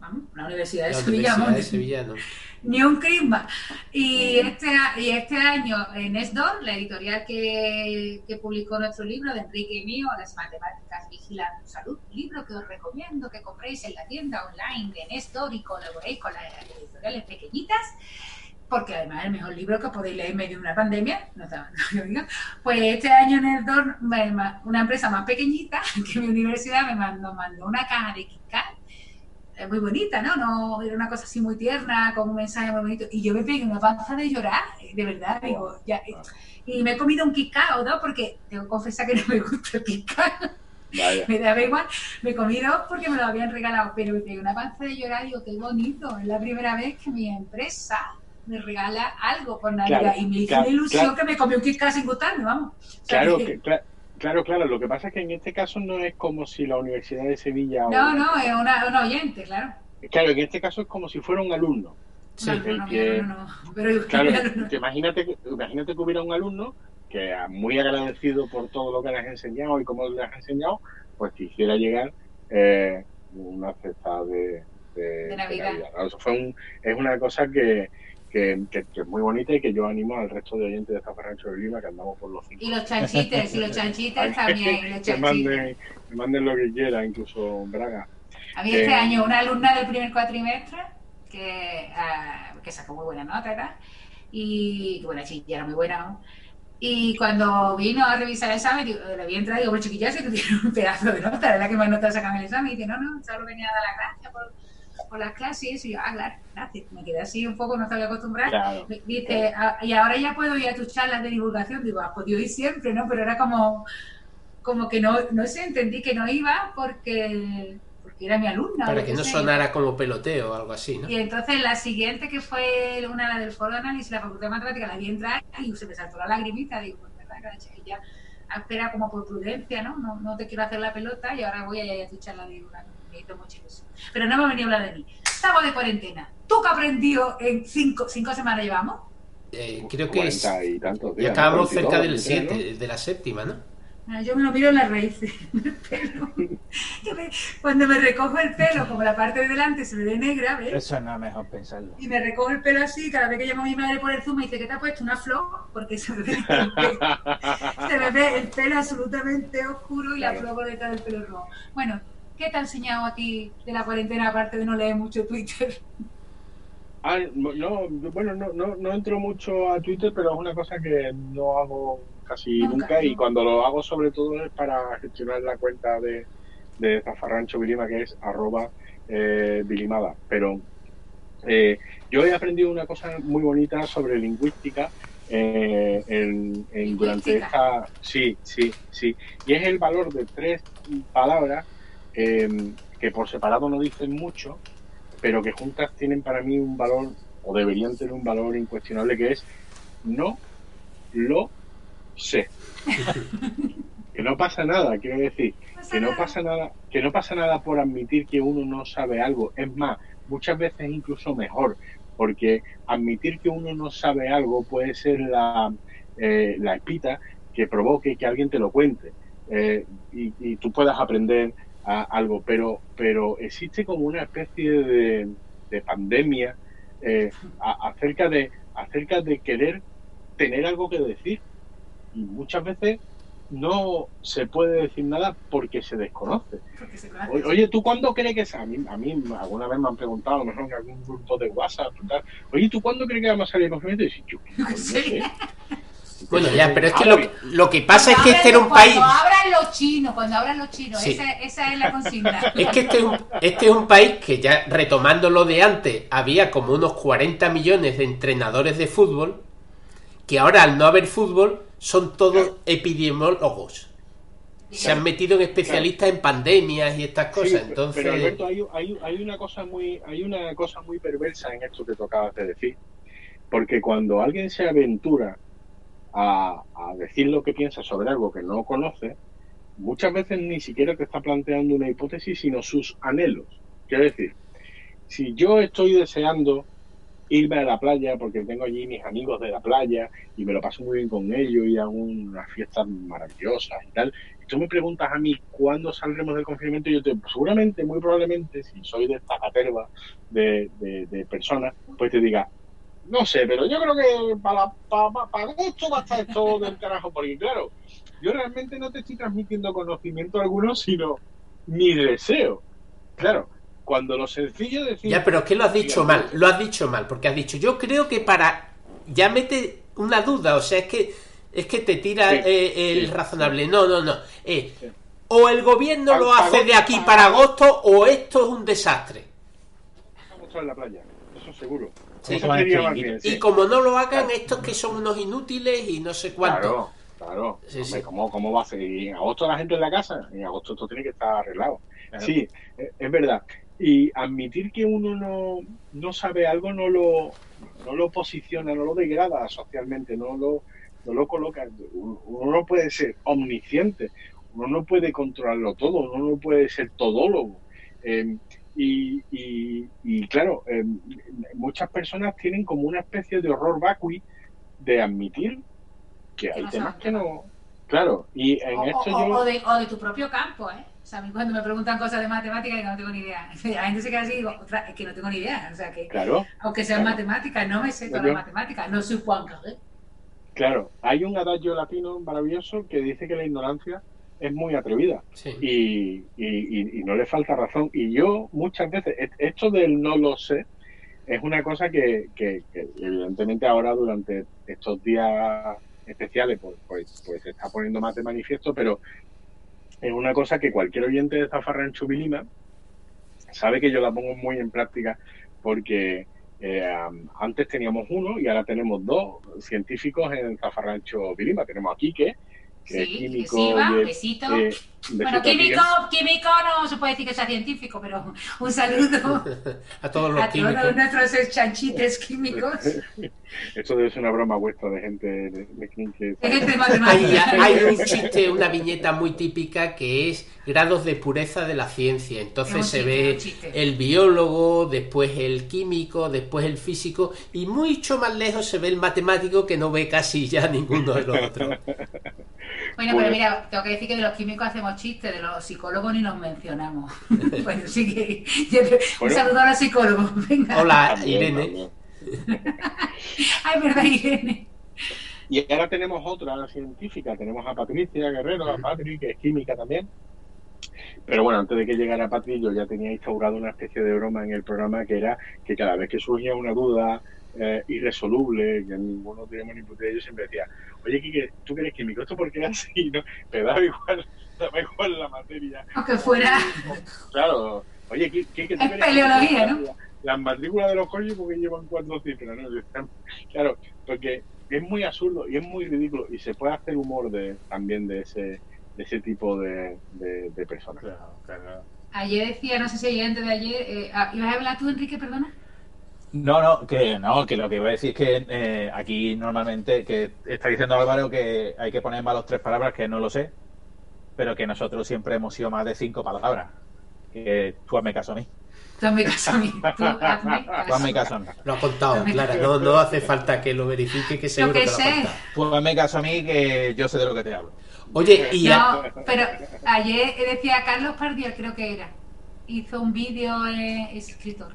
vamos, la Universidad de la Sevilla, Universidad de. Sevilla, ¿no? ni un crisma. Y este, y este año en Esdor, la editorial que, que publicó nuestro libro de Enrique y mío, Las matemáticas vigilan tu salud, libro que os recomiendo que compréis en la tienda online de Nestor y colaboréis con las editoriales pequeñitas. Porque además el mejor libro que podéis leer en medio de una pandemia, no, está- no digo. Pues este año en me- ma- una empresa más pequeñita que mi universidad me mandó, mandó una caja de Kit Kat eh, muy bonita, ¿no? ¿no? Era una cosa así muy tierna, con un mensaje muy bonito. Y yo me pegué una panza de llorar, de verdad, digo, ya. Y me he comido un Kit Kat o dos, porque tengo que confesar que no me gusta el Kit Kat. Vaya. me daba igual. Me comí dos porque me lo habían regalado, pero me pegué una panza de llorar, digo, qué bonito. Es la primera vez que mi empresa me regala algo por Navidad. Claro, y me hizo claro, una ilusión claro. que me comí un Kit sin gustarme, vamos. O sea Claro que- que, cla- Claro, claro, lo que pasa es que en este caso no es como si la Universidad de Sevilla... o- No, no, es una, una oyente, claro. Claro, en este caso es como si fuera un alumno. Sí, no, que- no, no, pero Claro, no, no. que imagínate, que- imagínate que hubiera un alumno que ah, muy agradecido por todo lo que le has enseñado y cómo le has enseñado, pues quisiera llegar eh, una cesta de, de, De Navidad. ¿no? Eso fue un, es una cosa que, que, que- que es muy bonita y que yo animo al resto de oyentes de Zafarrancho de Lima que andamos por los cinco. Y los chanchites, y los chanchites también, los que chanchites. manden, que manden lo que quieran, incluso Braga. A mí este Eh, año una alumna del primer cuatrimestre que, ah, que sacó muy buena nota y tal, y buena chiquilla, era muy buena. ¿no? Y cuando vino a revisar el examen, digo, le había entrado y digo, pero chiquilla, si tú tienes un pedazo de nota, ¿verdad que más notas sacan el examen? Y dice, no, no, solo venía a dar las gracias por, por las clases y eso. Y yo, ah, claro, gracias. Me quedé así un poco, no estaba acostumbrada. Claro. Dice, "Ah, y ahora ya puedo ir a tus charlas de divulgación. Digo, ah, podido ir siempre, ¿no? Pero era como, como que no, no sé, entendí que no iba porque, porque era mi alumna. Para que no sé. sonara como peloteo o algo así, ¿no? Y entonces la siguiente, que fue una la del foro de análisis, la facultad de matemáticas, la vi entrar y se me saltó la lagrimita. Digo, pues verdad que la chiquilla espera como por prudencia, ¿no? ¿no? No te quiero hacer la pelota y ahora voy a ir a tu charla de divulgación. Me hizo mucha ilusión. Pero no me venía a hablar de mí. Estamos de cuarentena. ¿Tú qué aprendió en cinco, cinco semanas llevamos? Eh, creo que es, 40 y tantos ya ¿no? cerca del 22, 23, 7, de la séptima, ¿no? Ah, Yo me lo miro en las raíces pelo. Me- Cuando me recojo el pelo, como la parte de delante se me ve negra, ¿ves? Eso no es mejor pensarlo. Y me recojo el pelo así, cada vez que llamo a mi madre por el zoom me dice que te ha puesto una flor, porque se me ve el pelo, se me ve el pelo absolutamente oscuro y la Claro. flor por detrás del pelo rojo. Bueno, ¿qué te ha enseñado a ti de la cuarentena, aparte de no leer mucho Twitter? Ah, no, bueno, no, no, no entro mucho a Twitter, pero es una cosa que no hago casi Nunca, nunca, y cuando lo hago sobre todo es para gestionar la cuenta de, de Zafarrancho Vilima, que es arroba eh, Vilimada. Pero eh, yo he aprendido una cosa muy bonita sobre lingüística eh, en, en- durante esta... Sí, sí, sí. Y es el valor de tres palabras eh, que por separado no dicen mucho, pero que juntas tienen para mí un valor, o deberían tener un valor incuestionable, que es no lo sé. que no pasa nada, quiero decir, que no pasa nada, que no pasa nada por admitir que uno no sabe algo. Es más, muchas veces incluso mejor, porque admitir que uno no sabe algo puede ser la, eh, la espita que provoque que alguien te lo cuente eh, y, y tú puedas aprender a- algo, pero, pero existe como una especie de, de pandemia eh, a- acerca de acerca de querer tener algo que decir y muchas veces no se puede decir nada porque se desconoce. O- Oye, ¿tú cuándo crees que sea? A mí, a mí alguna vez me han preguntado, a lo mejor en algún grupo de WhatsApp, tal, oye, ¿tú cuándo crees que vamos a salir de confinamiento? Y yo, no qué sé. Bueno, ya, pero es que lo, lo que pasa es que este era un país... Cuando abran los chinos, cuando abran los chinos, Sí. esa, esa es la consigna. Es que este es, un, este es un país que ya retomando lo de antes, había como unos 40 millones de entrenadores de fútbol, que ahora al no haber fútbol son todos epidemiólogos. Se han metido en especialistas en pandemias y estas Sí, cosas. pero- Entonces, pero Alberto, hay, hay, hay una cosa muy, hay una cosa muy perversa en esto que tú acabas de decir, porque cuando alguien se aventura a, decir lo que piensa sobre algo que no conoce, muchas veces ni siquiera te está planteando una hipótesis, sino sus anhelos. Quiero decir, si yo estoy deseando irme a la playa porque tengo allí mis amigos de la playa y me lo paso muy bien con ellos y hago unas fiestas maravillosas y tal, tú me preguntas a mí cuándo saldremos del confinamiento, y yo te seguramente, muy probablemente, si soy de esta caterva de personas, pues te diga, no sé, pero yo creo que para, para, para agosto va a estar esto del carajo, porque claro, yo realmente no te estoy transmitiendo conocimiento alguno, sino mi deseo. Claro, cuando lo sencillo decir... ya, pero es que lo has dicho mal, lo has dicho mal, porque has dicho, yo creo que para... Ya mete una duda, o sea, es que es que te tira Sí, eh, el sí, razonable. No, no, no. Eh. O el gobierno lo hace de aquí para- agosto o esto es un desastre. Vamos a estar en la playa, eso seguro. Sí. Y como no lo hagan, estos que son unos inútiles y no sé cuánto. Claro, claro. Sí, Hombre, sí. ¿cómo, ¿Cómo va a ser? ¿Y en agosto la gente en la casa? En agosto esto tiene que estar arreglado. Claro. Sí, eh, es verdad. Y admitir que uno no, no sabe algo no lo, no lo posiciona, no lo degrada socialmente, no lo, no lo coloca, uno no puede ser omnisciente, uno no puede controlarlo todo, uno no puede ser todólogo. Eh, y, y, claro, eh, muchas personas tienen como una especie de horror vacui de admitir que hay temas que no... Claro, y en esto yo... O de, o de tu propio campo, ¿eh? O sea, a mí cuando me preguntan cosas de matemáticas, que no tengo ni idea. La gente se queda así y digo, es que no tengo ni idea. O sea, que claro, aunque sean matemáticas, no me sé todas las matemáticas, no soy Juan ¿eh? Claro, hay un adagio latino maravilloso que dice que la ignorancia es muy atrevida y, y, no le falta razón. Y yo muchas veces, esto del no lo sé, es una cosa que, que, evidentemente ahora durante estos días especiales pues, pues, pues, se está poniendo más de manifiesto, pero es una cosa que cualquier oyente de Zafarrancho Vilima sabe que yo la pongo muy en práctica porque eh, antes teníamos uno y ahora tenemos dos científicos en Zafarrancho Vilima. Tenemos a Quique, sí, químico. besito. Bueno, químico, químico no se puede decir que sea científico, pero un saludo a todos los a químicos. todos nuestros chanchites químicos. Esto debe ser una broma vuestra de gente de, de, hay, hay un chiste, una viñeta muy típica que es grados de pureza de la ciencia. Entonces se ve el biólogo, después el químico, después el físico y mucho más lejos se ve el matemático que no ve casi ya ninguno de los otros. Bueno, pero mira, tengo que decir que de los químicos hacemos chistes, de los psicólogos ni nos mencionamos. bueno, sí que. Un saludo a los psicólogos. Venga. Hola, Irene. Ay, verdad, Irene. Y ahora tenemos otra científica, tenemos a Patricia Guerrero, a Patri, que es química también. Pero bueno, antes de que llegara Patri, yo ya tenía instaurado una especie de broma en el programa que era que cada vez que surgía una duda eh, irresoluble, que ninguno teníamos ni puta yo siempre decía, oye, Kike, ¿tú que eres químico? ¿Esto por qué es así? ¿no? Me da igual, igual la materia. Aunque fuera... Claro. Oye, Kike, ¿tú es peleología, ¿no? Las matrículas de los coches porque llevan cuatro cifras, ¿no? Claro, porque es muy absurdo y es muy ridículo y se puede hacer humor de también de ese de ese tipo de, de, personas. Claro, claro. Ayer decía, no sé si ayer antes de ayer, eh, ah, ¿ibas a hablar tú, Enrique, perdona? No, no, que no, que lo que iba a decir es que eh, aquí normalmente, que está diciendo Álvaro que hay que poner más los tres palabras, que no lo sé, pero que nosotros siempre hemos sido más de cinco palabras. Que tú hazme caso a mí. Tú hazme caso a mí. Tú hazme caso. a mí. Lo ha contado, Clara. No, no hace falta que lo verifique, que seguro que, que lo sé. ha contado. Tú hazme caso a mí, que yo sé de lo que te hablo. Oye, y... No, pero ayer decía Carlos Pardiel, creo que era, hizo un vídeo, eh, es escritor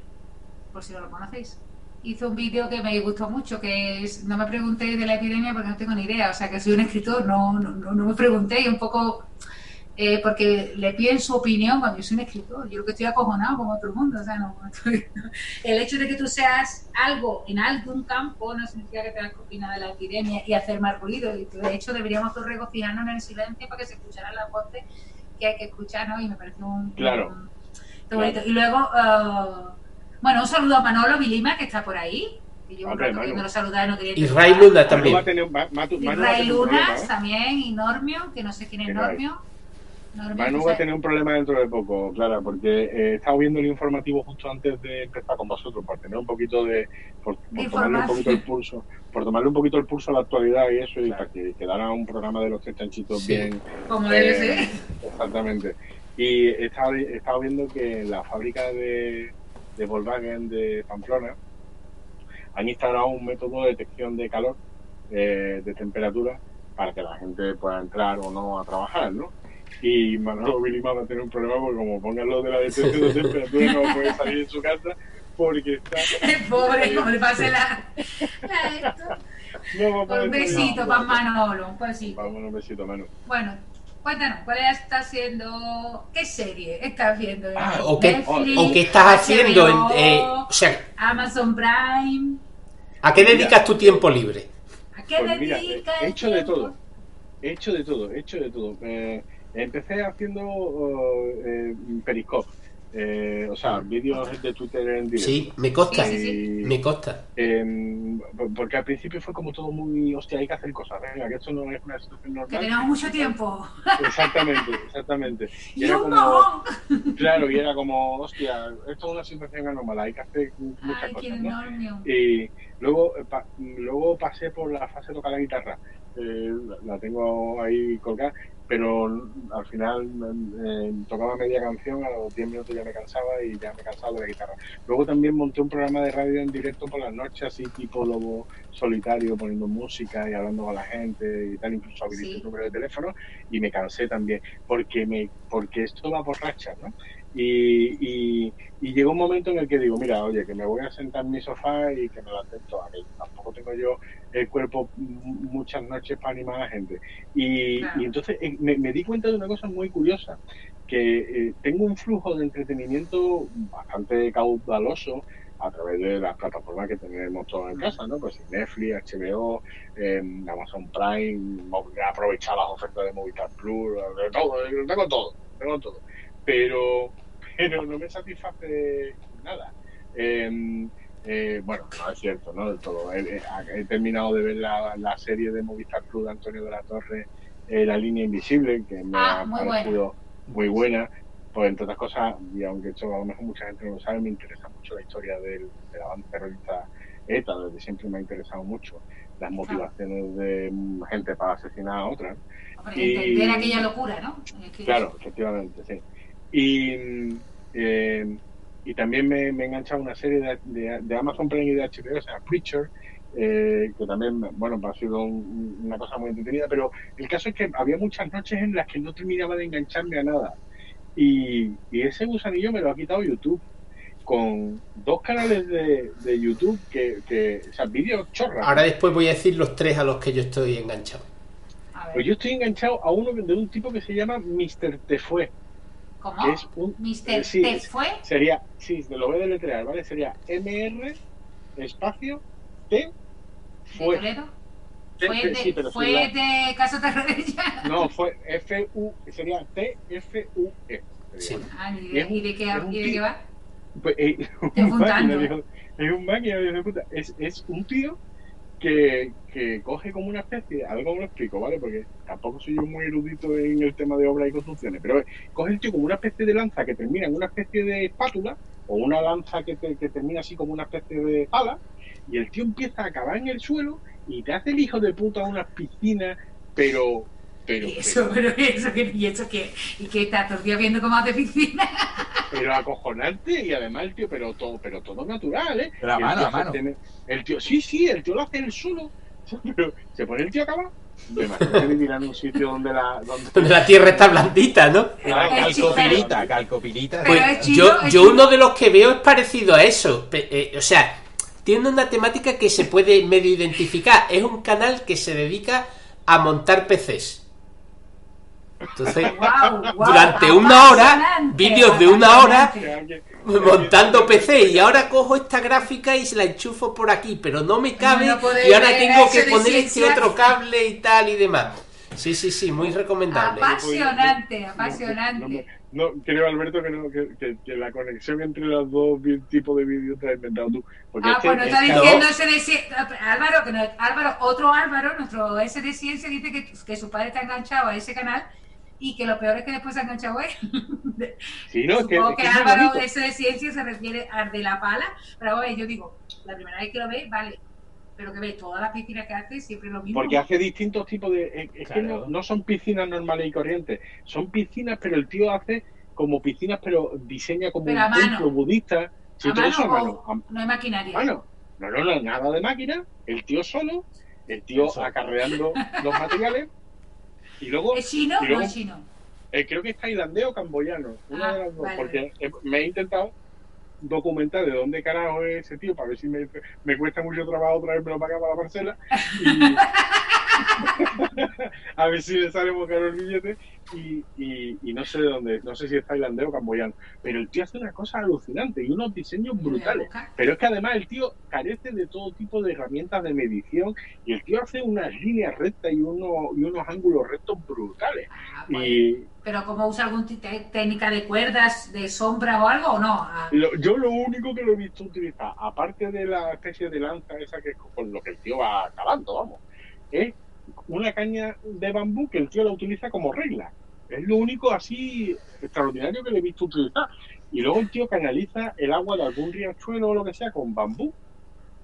por si no lo conocéis. Hizo un vídeo que me gustó mucho, que es, no me preguntéis de la epidemia porque no tengo ni idea, o sea que soy un escritor, no, no, no me preguntéis un poco, eh, porque le piden su opinión cuando yo soy un escritor, yo lo que estoy acojonado como todo el mundo, o sea, no, el hecho de que tú seas algo en algún campo no significa que tengas que opinar de la epidemia y hacer más ruido, y de hecho deberíamos todos regocijarnos en el silencio para que se escucharan las voces que hay que escuchar, ¿no? Y me parece un... Claro. Y luego... Uh, bueno, un saludo a Manolo Vilima, que está por ahí. Y yo no saludar, no quería Y Ray Luna también. y Ray Luna también, y Normio, que no sé quién es Normio. Manu va a tener un problema dentro de poco, Clara, porque eh, he estado viendo el informativo justo antes de empezar con vosotros, para tener un poquito de. por, tomarle un poquito el pulso, por tomarle un poquito el pulso a la actualidad y eso, y para que quedara un programa de los tres chanchitos bien. Como debe eh, ser. Exactamente. Y he estado, he estado viendo que la fábrica de de Volkswagen de Pamplona han instalado un método de detección de calor, eh, de temperatura, para que la gente pueda entrar o no a trabajar, ¿no? Y Manolo Vilima va a tener un problema porque como pongan lo de la detección de temperatura no puede salir de su casa porque está... Pobre, como le pase la... un besito para Manolo, un besito. Vamos, un besito, Manolo. Bueno, Cuéntanos, ¿cuál estás haciendo? ¿Qué serie estás viendo? Ah, o, qué, o, qué estás haciendo en, eh, o sea, Amazon Prime. ¿A qué dedicas tu tiempo libre? ¿A qué pues dedicas? he hecho de todo. He hecho de todo, he hecho de todo. Eh, empecé haciendo uh, eh, Periscope eh, o sea, vídeos de Twitter en directo. Sí, me consta, me consta. Em, porque al principio fue como todo muy, hostia, hay que hacer cosas, venga, que esto no es una situación normal. Que tenemos mucho tiempo. Exactamente, exactamente. Y, era como, claro, y era como, hostia, esto es una situación anormal, hay que hacer muchas cosas. ¿no? Y luego, luego pasé por la fase de tocar la guitarra eh, la tengo ahí colgada, pero al final eh, tocaba media canción, a los 10 minutos ya me cansaba y ya me cansaba de la guitarra. Luego también monté un programa de radio en directo por las noches, así tipo lobo solitario, poniendo música y hablando con la gente y tal, incluso habilité Sí. un número de teléfono y me cansé también, porque me porque esto va por rachas, ¿no? Y, y, y llegó un momento en el que digo, mira, oye, que me voy a sentar en mi sofá y que me lo acepto a mí. Tampoco tengo yo el cuerpo m- muchas noches para animar a la gente. Y, Claro. y entonces eh, me, me di cuenta de una cosa muy curiosa, que eh, tengo un flujo de entretenimiento bastante caudaloso a través de las plataformas que tenemos todos en casa, ¿no? Pues Netflix, HBO, eh, Amazon Prime, aprovechar las ofertas de Movistar Plus, de todo, tengo todo, tengo todo. Pero, pero no me satisface nada. Eh, eh, bueno, no es cierto, ¿no? Del todo. He, he- he terminado de ver la, la serie de Movistar Plus de Antonio de la Torre, eh, La Línea Invisible, que me Ah, ha muy parecido muy buena. Pues entre otras cosas, y aunque eso a lo mejor mucha gente no lo sabe, me interesa mucho la historia del, de la banda terrorista ETA, desde siempre me ha interesado mucho las motivaciones de gente para asesinar a otras. Hombre, Y- entender aquella locura, ¿no? Es que- Claro, efectivamente, sí. Y, eh, y también me, me he enganchado a una serie de, de- de Amazon Prime y de HBO, o sea, Preacher, eh, que también, bueno, ha sido un- una cosa muy entretenida, pero el caso es que había muchas noches en las que no terminaba de engancharme a nada. Y, y ese gusanillo me lo ha quitado YouTube, con dos canales de, de YouTube que, que, o sea, vídeos chorras. Ahora después voy a decir los tres a los que yo estoy enganchado. Pues yo estoy enganchado a uno de un tipo que se llama Mr. Te Fue, ¿Cómo? es un ¿Mister eh, sí, Te fue? Sería, sí, lo voy a deletrear, ¿vale? Sería MR espacio T ¿De fue. T- ¿Fue, T- de, sí, pero fue la- de Terrorella? No, fue F U, sería T F U E. Sí. Ah, ¿y de, y de qué, es un y de qué va? Pues, eh, un dijo, es un de puta. Es, es un tío que, que coge como una especie, a cómo lo explico, ¿vale? Porque tampoco soy yo muy erudito en el tema de obras y construcciones, pero coge el tío como una especie de lanza que termina en una especie de espátula, o una lanza que, te- que termina así como una especie de pala, y el tío empieza a cavar en el suelo y te hace el hijo de puta unas piscinas, pero... pero, ¿Y eso, pero, pero eso, ¿Y eso qué? ¿Y qué está todo viendo cómo hace piscina? pero acojonante y además el tío, pero todo, pero todo natural, ¿eh? Pero a mano, tío a mano. el tío, sí, sí, el tío lo hace él solo, pero se pone el tío a acabar. Me imagino que vivirá en un sitio donde la... Donde, Donde la tierra está blandita, ¿no? Claro, Calcopilita, calcopilita. Pero Pues yo, yo uno de los que veo es parecido a eso. Eh, o sea, tiene una temática que se puede medio identificar. Es un canal que se dedica a montar PCs. Entonces, durante una hora, vídeos de una hora, montando PC y ahora cojo esta gráfica y se la enchufo por aquí, pero no me cabe No, y ahora tengo que poner este otro cable y tal y demás. Sí, sí, sí, muy recomendable. Apasionante, No, apasionante. no, creo, Alberto, que, no, que, que- que la conexión entre los dos tipos de vídeos te has inventado tú. Porque Ah, es que- pues no está diciendo ese de ciencia. Álvaro, que no, Álvaro, otro Álvaro, nuestro ese de ciencia, dice que, que su padre está enganchado a ese canal y que lo peor es que después se ha enganchado él. Sí, no, que, que, que Álvaro, ese de ciencia se refiere al de la pala, pero oye, yo digo, la primera vez que lo veis, vale, pero que veis todas las piscinas que hace, siempre lo mismo. Porque hace distintos tipos de. Es, es que Claro. no, no son piscinas normales y corrientes. Son piscinas, pero el tío hace como piscinas, pero diseña como Pero un mano. templo budista. Sí, ¿A todo eso a mano mano. A no hay maquinaria? mano. No, no, no, nada de máquina. El tío solo, el tío Eso. acarreando los materiales. Y luego, ¿Es chino y o luego- no es chino? eh, creo que es tailandés o camboyano. Una Ah, de las dos. vale, porque me he intentado documentar de dónde carajo es ese tío para ver si me, me cuesta mucho trabajo otra vez me lo paga para la parcela. Y- a ver si le sale muy caro el billete y, y, y no sé de dónde, no sé si es tailandés o camboyano, pero el tío hace una cosa alucinante y unos diseños brutales. buscar. Pero es que además el tío carece de todo tipo de herramientas de medición y el tío hace unas líneas rectas y, uno, y unos ángulos rectos brutales. Ah, Y ¿Pero cómo usa te- técnica de cuerdas, de sombra o algo o no? Ah, lo- yo lo único que lo he visto utilizar, aparte de la especie de lanza esa que es con lo que el tío va acabando, vamos, es una caña de bambú que el tío la utiliza como regla. Es lo único así extraordinario que le he visto utilizar. Y luego el tío canaliza el agua de algún riachuelo o lo que sea con bambú.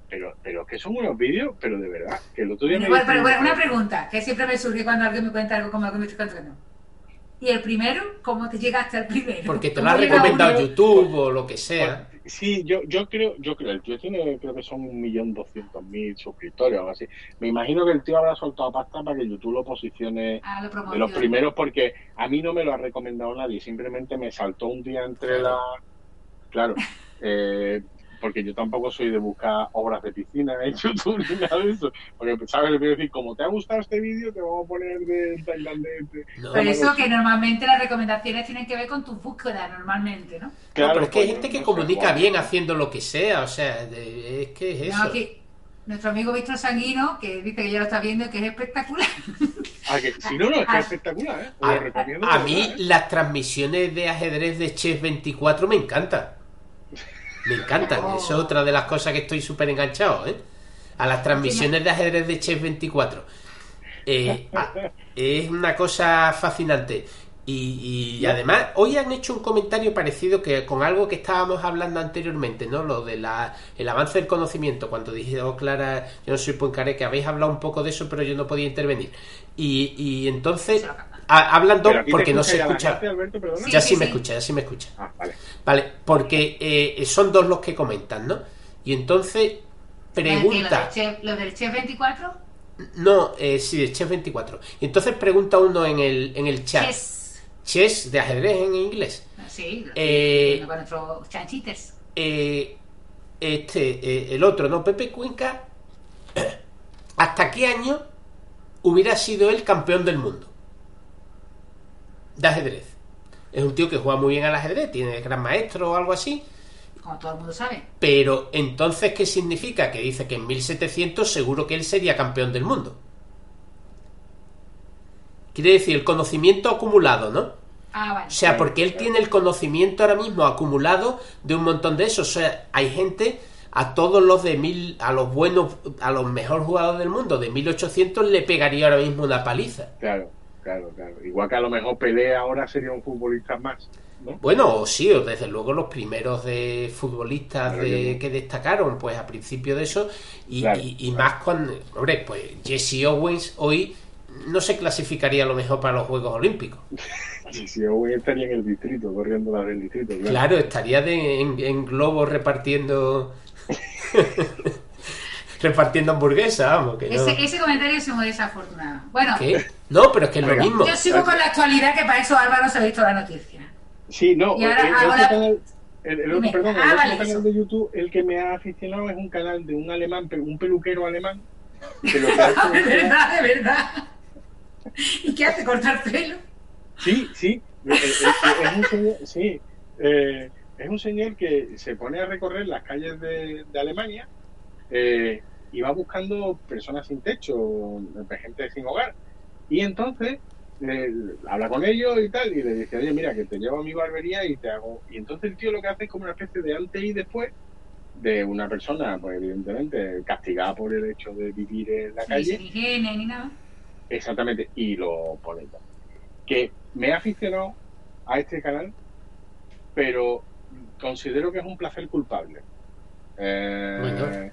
pero, pero que son unos vídeos, pero de verdad, que el otro día me Bueno, pero, bueno, una pregunta que siempre me surge cuando alguien me cuenta algo como lo que me estoy contando. ¿Y el primero? ¿Cómo te llegaste al primero? Porque te lo ¿Cómo ha recomendado uno? YouTube o lo que sea. Sí, yo, yo creo, yo creo, el tío tiene, creo que son un millón doscientos mil suscriptores o algo así. Me imagino que el tío habrá soltado pasta para que YouTube lo posicione Ah, lo de los primeros porque a mí no me lo ha recomendado nadie, simplemente me saltó un día entre la... Claro, eh, porque yo tampoco soy de buscar obras de piscina en YouTube ni nada de eso. Porque, ¿sabes? Le voy a decir, como te ha gustado este vídeo, te vamos a poner de tailandés. de- No, Por eso que normalmente las recomendaciones tienen que ver con tus búsquedas, normalmente, ¿no? No, pero es que hay gente que no comunica bien haciendo lo que sea, o sea, de- es que es No, eso. aquí, nuestro amigo Víctor Sanguino, que dice que ya lo está viendo, que es espectacular. Ah, que- si no, no, es que Ah. es espectacular, ¿eh? A, recomiendo. a mí verdad, ¿eh? las transmisiones de ajedrez de Chess 24 me encantan. Me encantan. Oh. Eso es otra de las cosas que estoy súper enganchado, ¿eh? A las transmisiones de ajedrez de Chess 24. Eh, es una cosa fascinante. Y, y además, hoy han hecho un comentario parecido que con algo que estábamos hablando anteriormente, ¿no? Lo de la, el avance del conocimiento. Cuando dije, oh, Clara, yo no soy Poincaré, que habéis hablado un poco de eso, pero yo no podía intervenir. Y, y entonces, hablando, aquí te porque no se escucha. gente, Alberto. Ya Sí, sí, sí, me sí. escucha, ya sí me escucha. Ah, vale. Vale, porque eh, son dos los que comentan, ¿no? Y entonces pregunta. ¿Lo del Chef, lo del Chef 24? No, eh, sí, de Chess 24. Y entonces pregunta uno en el, en el chat. Chess. Chess de ajedrez en inglés. Sí, lo Eh, con nuestros chanchites. Eh, este, eh, el otro, ¿no? Pepe Cuenca. ¿Hasta qué año hubiera sido el campeón del mundo? De ajedrez. Es un tío que juega muy bien al ajedrez, tiene gran maestro o algo así. Como todo el mundo sabe. Pero entonces, ¿qué significa? Que dice que en 1700 seguro que él sería campeón del mundo. Quiere decir, el conocimiento acumulado, ¿no? Ah, vale. O sea, porque él tiene el conocimiento ahora mismo acumulado de un montón de eso. O sea, hay gente, a todos los de mil, a los buenos, a los mejores jugadores del mundo de 1800 le pegaría ahora mismo una paliza. Claro, claro, claro. Igual que a lo mejor Pelé ahora sería un futbolista más, ¿no? Bueno, o sí, desde luego los primeros de futbolistas Claro, de, que destacaron, pues a principio de eso, y, Claro, y- y claro. más cuando, hombre, pues Jesse Owens hoy no se clasificaría a lo mejor para los Juegos Olímpicos. Hoy estaría en el distrito, corriendo la del distrito. Claro. Claro, estaría de- en, en globos repartiendo repartiendo hamburguesas, vamos, que no. Ese, ese comentario es muy desafortunado. Bueno, ¿Qué? No, pero es que es lo mismo. yo sigo con la actualidad, que para eso Álvaro se ha visto la noticia. Sí, no, Y ahora el, la- canal, el, el otro, Dime. perdón, el Ah, otro vale, canal eso. de YouTube, el que me ha aficionado es un canal de un alemán, un peluquero alemán, que lo que hace de verdad, de verdad. ¿Y qué hace? ¿Cortar pelo? Sí, sí. Es un señor, sí. eh, es un señor que se pone a recorrer las calles de, de Alemania eh, y va buscando personas sin techo, gente sin hogar. Y entonces eh, habla con ellos y tal, y le dice, oye, mira, que te llevo a mi barbería y te hago. Y entonces el tío lo que hace es como una especie de antes y después de una persona, pues evidentemente, castigada por el hecho de vivir en la Ni calle. sin higiene ni nada. Exactamente, y lo pone tal. Que me he aficionado a este canal, pero considero que es un placer culpable. Eh, Bueno.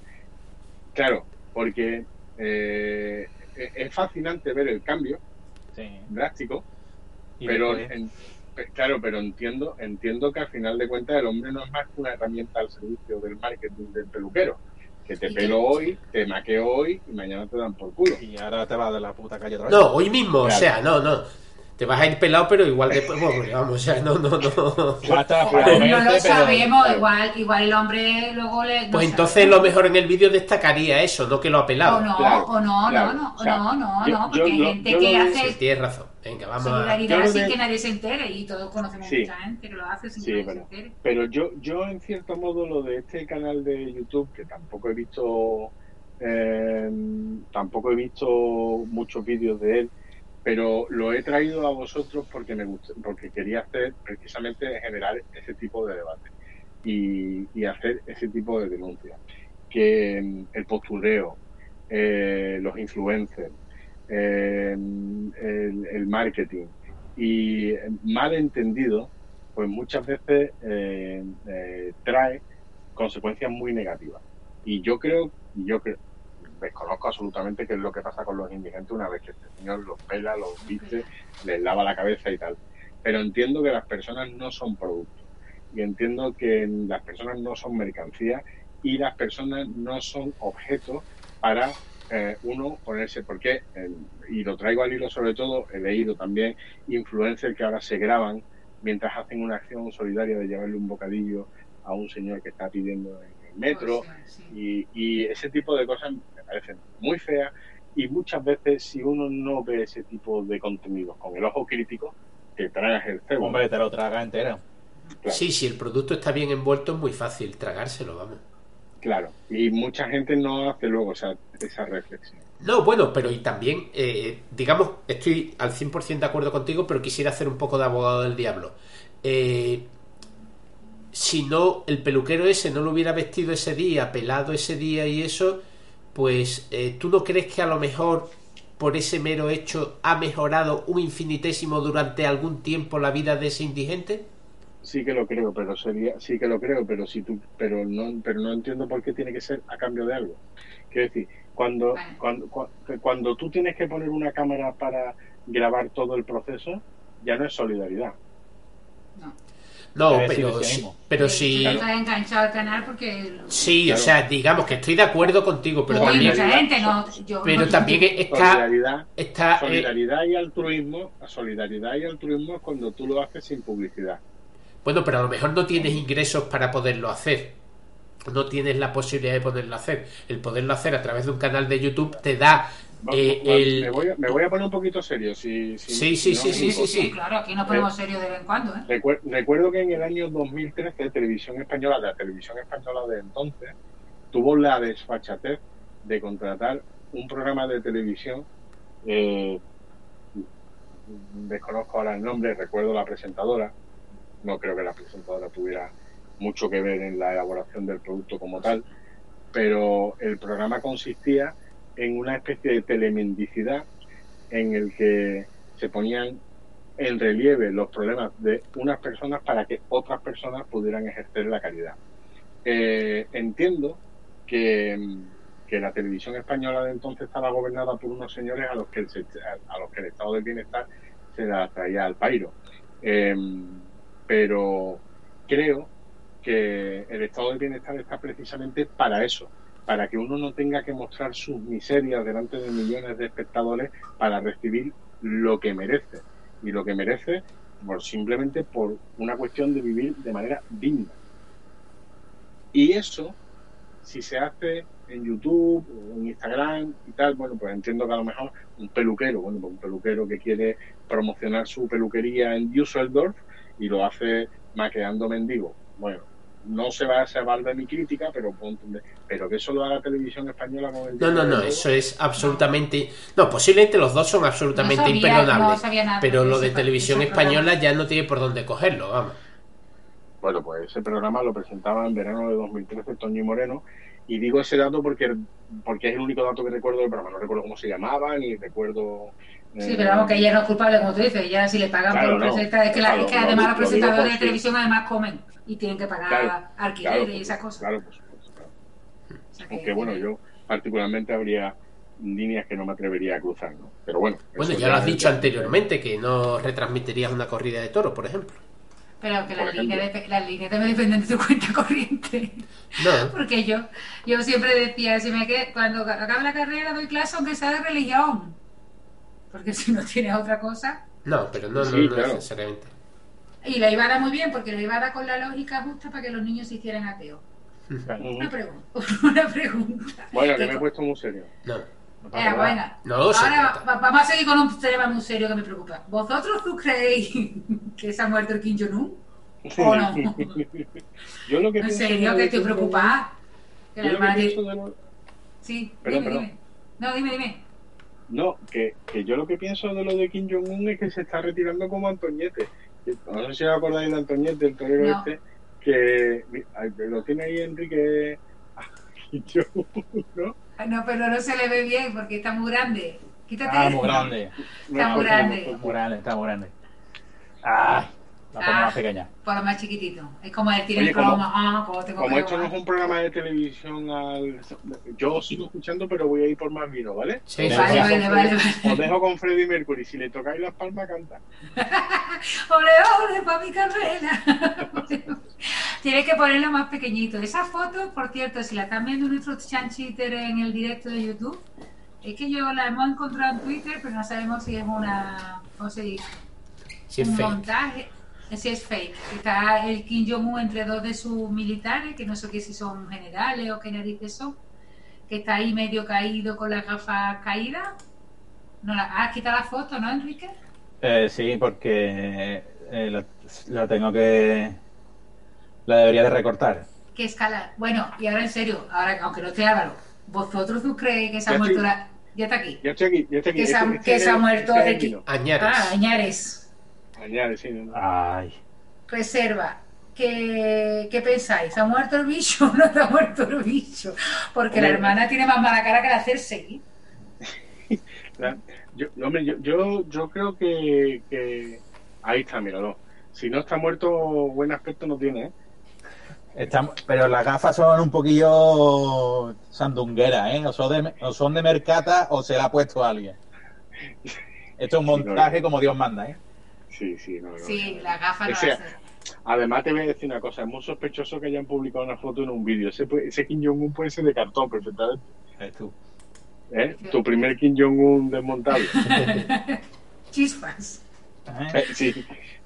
Claro, porque eh, es es fascinante ver el cambio Sí. drástico, Y pero en- claro, pero entiendo, entiendo que al final de cuentas el hombre no es más que una herramienta al servicio del marketing del peluquero. Que te pelo hoy, te maqueo hoy y mañana te dan por culo. y ahora te vas de la puta calle otra vez. No, hoy mismo, o sea, no, no. Te vas a ir pelado, pero igual después, bueno, vamos, o sea, no, no, no. O- no lo sabemos, igual, igual el hombre luego le. no Pues entonces lo mejor en el vídeo destacaría eso, no que lo ha O pelado. no, Claro, o no, claro. no, no, O sea, no, no, yo- no, yo porque hay gente yo que hace Sí, tienes razón. Venga, vamos a. solidaridad sin que nadie se entere y todos conocemos Sí. mucha gente que lo hace sin Sí, que nadie pero- se entere. Pero yo, yo en cierto modo lo de este canal de YouTube, que tampoco he visto, eh, tampoco he visto muchos vídeos de él, pero lo he traído a vosotros porque me gusta, porque quería hacer precisamente generar ese tipo de debate y, hacer ese tipo de denuncias. Que mm, el postureo, eh, los influencers, eh, el, marketing y eh, mal entendido, pues muchas veces eh, eh, trae consecuencias muy negativas. Y yo creo yo que desconozco absolutamente qué es lo que pasa con los indigentes una vez que este señor los pela, los viste, les lava la cabeza y tal. Pero entiendo que las personas no son productos y entiendo que las personas no son mercancías y las personas no son objetos para eh, uno ponerse, porque, eh, y lo traigo al hilo sobre todo, he leído también influencers que ahora se graban mientras hacen una acción solidaria de llevarle un bocadillo a un señor que está pidiendo en el metro y, y ese tipo de cosas parecen muy feas y muchas veces si uno no ve ese tipo de contenidos con el ojo crítico, te tragas el cebo. Hombre, te lo traga entero. Claro. Sí, si el producto está bien envuelto es muy fácil tragárselo, vamos. Claro, y mucha gente no hace luego esa, esa reflexión. No, bueno, pero y también, eh, digamos, estoy al 100% de acuerdo contigo, pero quisiera hacer un poco de abogado del diablo. Eh, si no, el peluquero ese no lo hubiera vestido ese día, pelado ese día y eso, pues eh, ¿tú no crees que a lo mejor por ese mero hecho ha mejorado un infinitésimo durante algún tiempo la vida de ese indigente? Sí que lo creo, pero sería, sí que lo creo, pero si tú, pero no, pero no entiendo por qué tiene que ser a cambio de algo. Quiero decir, cuando, cuando, cuando, cuando tú tienes que poner una cámara para grabar todo el proceso, ya no es solidaridad. No, Debe pero, ánimo. pero sí, estás enganchado al canal porque sí, o sea, digamos que estoy de acuerdo contigo, pero Uy, también, mucha gente no yo pero no- también está, Solidaridad, está eh, solidaridad y altruismo, solidaridad y altruismo es cuando tú lo haces sin publicidad. Bueno, pero a lo mejor no tienes ingresos para poderlo hacer. No tienes la posibilidad de poderlo hacer. El poderlo hacer a través de un canal de YouTube te da eh, el... me, voy a, me voy a poner un poquito serio. Si, si- Sí, sí, no sí, sí, importa. sí. claro aquí nos ponemos serios de vez en cuando ¿eh? Recuer- recuerdo que en el año 2013 Televisión Española, la Televisión Española de entonces, tuvo la desfachatez de contratar un programa de televisión, eh, desconozco ahora el nombre, recuerdo la presentadora, no creo que la presentadora tuviera mucho que ver en la elaboración del producto como tal, pero el programa consistía en una especie de telemendicidad en el que se ponían en relieve los problemas de unas personas para que otras personas pudieran ejercer la caridad. Eh, entiendo que, que la televisión española de entonces estaba gobernada por unos señores a los que el, a los que el estado del bienestar se la traía al pairo. Eh, pero creo que el estado del bienestar está precisamente para eso, para que uno no tenga que mostrar sus miserias delante de millones de espectadores para recibir lo que merece. Y lo que merece por, simplemente por una cuestión de vivir de manera digna. Y eso, si se hace en YouTube en Instagram y tal, bueno, pues entiendo que a lo mejor un peluquero, bueno, pues un peluquero que quiere promocionar su peluquería en Düsseldorf y lo hace maqueando mendigos. Bueno, no se va a salvar de mi crítica, pero puedo entender. Pero que eso lo haga televisión española con el No, no, no, eso es absolutamente... No, posiblemente los dos son absolutamente No sabía- imperdonables. no sabía nada pero de lo de televisión española ya no tiene por dónde cogerlo, vamos. Bueno, pues ese programa lo presentaba en verano de 2013 Toño y Moreno. Y digo ese dato porque, porque es el único dato que recuerdo del programa. No recuerdo cómo se llamaba, ni recuerdo. Sí, eh, pero vamos, que ella no es culpable, como tú dices, ella si le pagan Claro, por no. presentar, es que, la- es que además lo los presentadores de si- televisión además comen y tienen que pagar Claro, alquiler claro, y esas cosas. Claro, por supuesto, claro. O sea que- Aunque bueno, yo particularmente habría líneas que no me atrevería a cruzar, ¿no? Pero bueno. Bueno, ya lo has dicho anteriormente, que no retransmitirías una corrida de toros, por ejemplo. Pero que las líneas, de, las líneas también dependen de tu cuenta corriente. No, Porque yo, yo siempre decía, si me que cuando acabe la carrera doy clase aunque sea de religión. Porque si no tienes otra cosa. no, pero no, no, Sí, no claro. necesariamente. Y la iba a dar muy bien, porque la iba a dar con la lógica justa para que los niños se hicieran ateos. Una pregunta. Una pregunta. Bueno, que me he puesto muy serio. No. No pasa Era. No, se Ahora va- vamos a seguir con un tema muy serio que me preocupa. ¿Vosotros tú creéis que se ha muerto el Kim Jong-un? ¿O no? Yo lo que En serio, que estoy preocupada. Que la Sí, Perdón, dime, perdón. dime. No, dime, dime. No, que, que yo lo que pienso de lo de Kim Jong-un es que se está retirando como Antoñete. No sé si os acordáis de Antoñete, el torero No. este, que lo tiene ahí Enrique ah, Kim Jong-un, ¿no? Ah, No, pero no se le ve bien porque está muy grande. Quítate. Ah, muy grande. Está muy grande. Muy grande, está muy grande. Ay, la pongo Ah. más pequeñas. Por lo más chiquitito. Es como Oye, el como- croma. Ah, como tengo Como esto no es un programa de televisión, al... yo sigo escuchando, pero voy a ir por más vino, ¿vale? Sí, Vale, dejo vale, con vale. Os dejo con Freddy Mercury. Si le tocáis las palmas, canta. ¡Ole, ole, pa' mi carrera! Tienes que ponerlo más pequeñito. Esa foto, por cierto, si la están viendo nuestros chanchitter en el directo de YouTube, es que yo la hemos encontrado en Twitter, pero no sabemos si es una. ¿Cómo se dice? Sí, un fake. montaje. Si es fake. Está el Kim Jong-un entre dos de sus militares, que no sé qué si son generales o qué narices son, que está ahí medio caído con las gafas caídas. No la, ah, quita la foto, ¿no, Enrique? Eh, sí, porque eh, la, la tengo que... La debería de recortar. que escala. Bueno, y ahora en serio, ahora aunque no esté Álvaro, ¿vosotros tú creéis que se ha Ya muerto la... Ya está aquí. Ya estoy aquí, ya estoy aquí. Que se ha- Este- este que se ha muerto este el. Añares. Ah, Añares, Añade, sí. no. Ay. reserva. ¿Qué, ¿Qué pensáis? ¿Se ha muerto el bicho o no se ha muerto el bicho? Porque la hermana tiene más mala cara que la hacerse. Ya, Yo, hombre, yo, yo, yo creo que, que ahí está, míralo. Si no está muerto, buen aspecto no tiene, ¿eh? Está- pero las gafas son un poquillo sandungueras, ¿eh? O son, de, o son de mercata o se la ha puesto alguien. Esto es un montaje como Dios manda, ¿eh? Sí, sí, no, no. Sí, la gafa no la hace. Además, te voy a decir una cosa: es muy sospechoso que hayan publicado una foto en un vídeo. Ese, Kim Jong-un puede ser de cartón perfectamente. Es tú. ¿eh? Tu primer Kim Jong-un desmontable. Chispas. ¿Eh? Eh, sí. sí.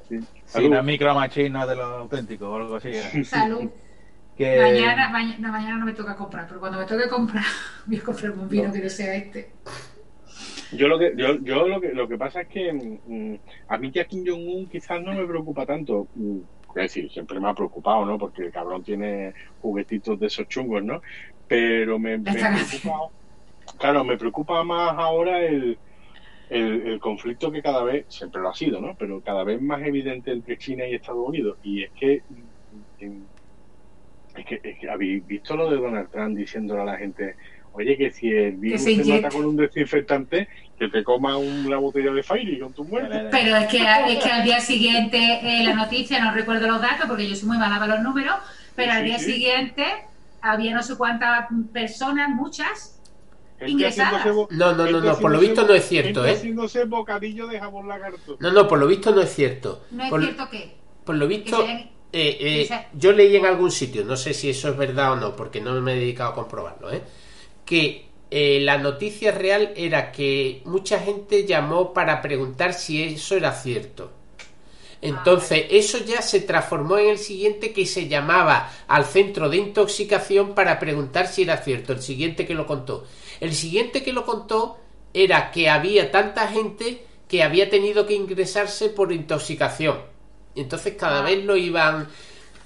Si Salud. no es micro machine, no es de lo auténtico o algo así. ¿eh? Salud. Que... Mañana, mañana, no, mañana no me toca comprar, pero cuando me toque comprar, voy a comprarme un vino que no sea este. Yo lo que yo, yo lo que lo que pasa es que mm, a mí ya Kim Jong Un quizás no me preocupa tanto. Mm, Es decir, siempre me ha preocupado, ¿no? Porque el cabrón tiene juguetitos de esos chungos, ¿no? Pero me, me preocupa, claro, me preocupa más ahora el, el, el conflicto que cada vez, siempre lo ha sido, ¿no? Pero cada vez más evidente entre China y Estados Unidos. Y es que, es que, es que habéis visto lo de Donald Trump diciéndole a la gente, oye, que si el virus se te inyecte. mata con un desinfectante, que te coma una botella de Fairy con tu muerte. Pero es que, es que al día siguiente eh, la noticia, no recuerdo los datos porque yo soy muy mala para los números, pero Sí, al día sí. siguiente había no sé cuántas personas, muchas. Ingresadas. No, no, no, no, por lo visto no es cierto, ¿eh? haciéndose bocadillo de jabón lagarto. No, no, por lo visto no es cierto. No es por, cierto que. por lo visto, se eh, eh, se- yo leí en algún sitio, no sé si eso es verdad o no, porque no me he dedicado a comprobarlo, ¿eh? Que eh, la noticia real era que mucha gente llamó para preguntar si eso era cierto. Entonces, eso ya se transformó en el siguiente que se llamaba al centro de intoxicación para preguntar si era cierto. El siguiente que lo contó. El siguiente que lo contó era que había tanta gente que había tenido que ingresarse por intoxicación. Entonces cada Ah. vez lo iban...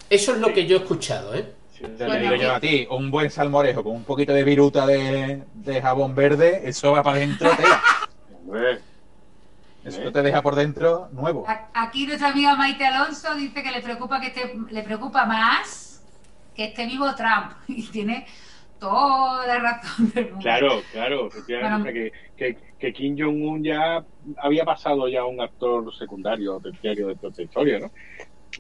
Eso es lo que yo he escuchado, ¿eh? Te Bueno, digo yo a ti, un buen salmorejo con un poquito de viruta de, de jabón verde, eso va para adentro, Eso te deja por dentro nuevo. Aquí nuestra amiga Maite Alonso dice que le preocupa que esté, le preocupa más que esté vivo Trump. Y tiene toda la razón del mundo. Claro, claro, efectivamente. Bueno. o que, que, que Kim Jong-un ya había pasado ya a un actor secundario, terciario de toda esta historia, ¿no?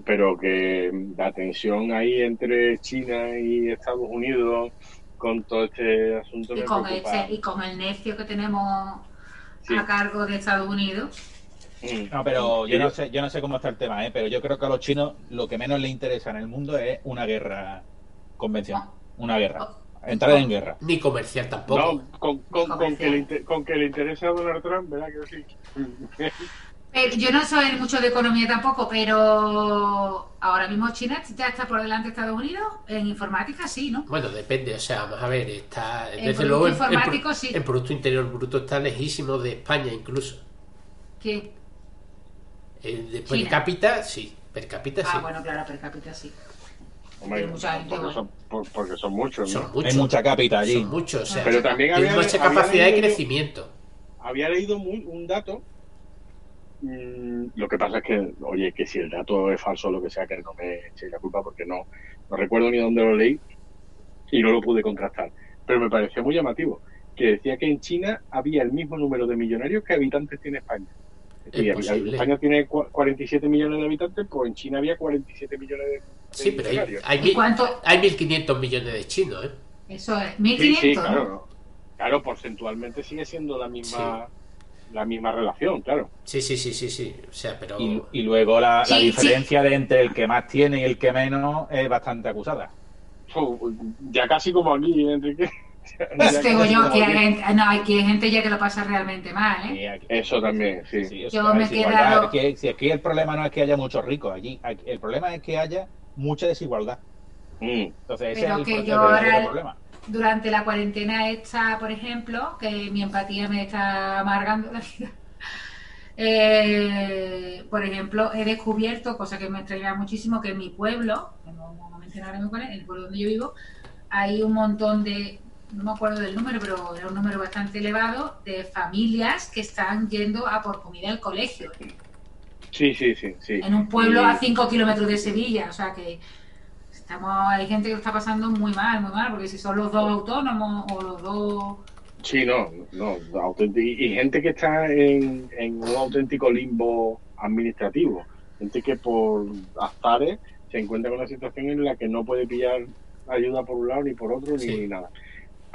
Pero que la tensión ahí entre China y Estados Unidos con todo este asunto Y me con, preocupa. este, y con el necio que tenemos Sí. a cargo de Estados Unidos. Mm. No, pero yo no sé, yo no sé cómo está el tema, ¿eh? pero yo creo que a los chinos lo que menos les interesa en el mundo es una guerra convencional. Una guerra. Entrar en guerra. Ni comercial tampoco. No, con, con, con, que le, inter- con que le interese a Donald Trump, ¿verdad que sí? Eh, yo no soy mucho de economía tampoco, pero ahora mismo China ya está por delante de Estados Unidos. En informática sí, ¿no? Bueno, depende, o sea, vamos a ver, está, El desde Producto luego, el, Informático, el- sí. el Producto Interior Bruto está lejísimo de España incluso. Que, El de per cápita, sí, per cápita sí. ah, bueno, claro, per cápita sí. Hombre, mucha porque, son, por- porque son muchos, ¿no? Son muchos. Hay mucha cápita allí. Son muchos, o sea, Pero también tienen había- mucha había capacidad de leído crecimiento. había leído mu- un dato. Mm, lo que pasa es que, oye, que si el dato es falso o lo que sea, que no me eche la culpa porque no, no recuerdo ni dónde lo leí y no lo pude contrastar. Pero me pareció muy llamativo, que decía que en China había el mismo número de millonarios que habitantes tiene España. Es posible. España tiene cua- 47 millones de habitantes, pues en China había 47 millones de, de Sí, pero hay, hay, hay 1.500 millones de chinos, ¿eh? Eso es, Sí, 1500, sí. Claro, porcentualmente sigue siendo la misma la misma relación, claro. Sí, sí, sí, sí, sí. O sea, pero... Y, y luego la, la Sí, sí. diferencia de entre el que más tiene y el que menos es bastante acusada. Ya casi como aquí, Enrique. Ya Es que yo, aquí. hay gente, no, hay que hay gente ya que lo pasa realmente mal, ¿eh? Aquí- Eso también, sí. Yo me quedado- que- si aquí el problema no es que haya muchos ricos, allí aquí- el problema es que haya mucha desigualdad. Mm. Entonces ese Pero es el, que el yo verdadero ahora- problema. Durante la cuarentena esta, por ejemplo, que mi empatía me está amargando la vida. eh, por ejemplo, he descubierto, cosa que me extraña muchísimo, que en mi pueblo, que no vamos a mencionar ahora mismo cuál es, en el pueblo donde yo vivo, hay un montón de, no me acuerdo del número, pero era un número bastante elevado, de familias que están yendo a por comida al colegio. Sí, sí, sí, sí. en un pueblo a 5 kilómetros de Sevilla. O sea que estamos hay gente que lo está pasando muy mal, muy mal, porque si son los dos autónomos o los dos... Sí, no, no. Y, y gente que está en, en un auténtico limbo administrativo. Gente que por azares se encuentra con una situación en la que no puede pillar ayuda por un lado ni por otro Sí. ni nada.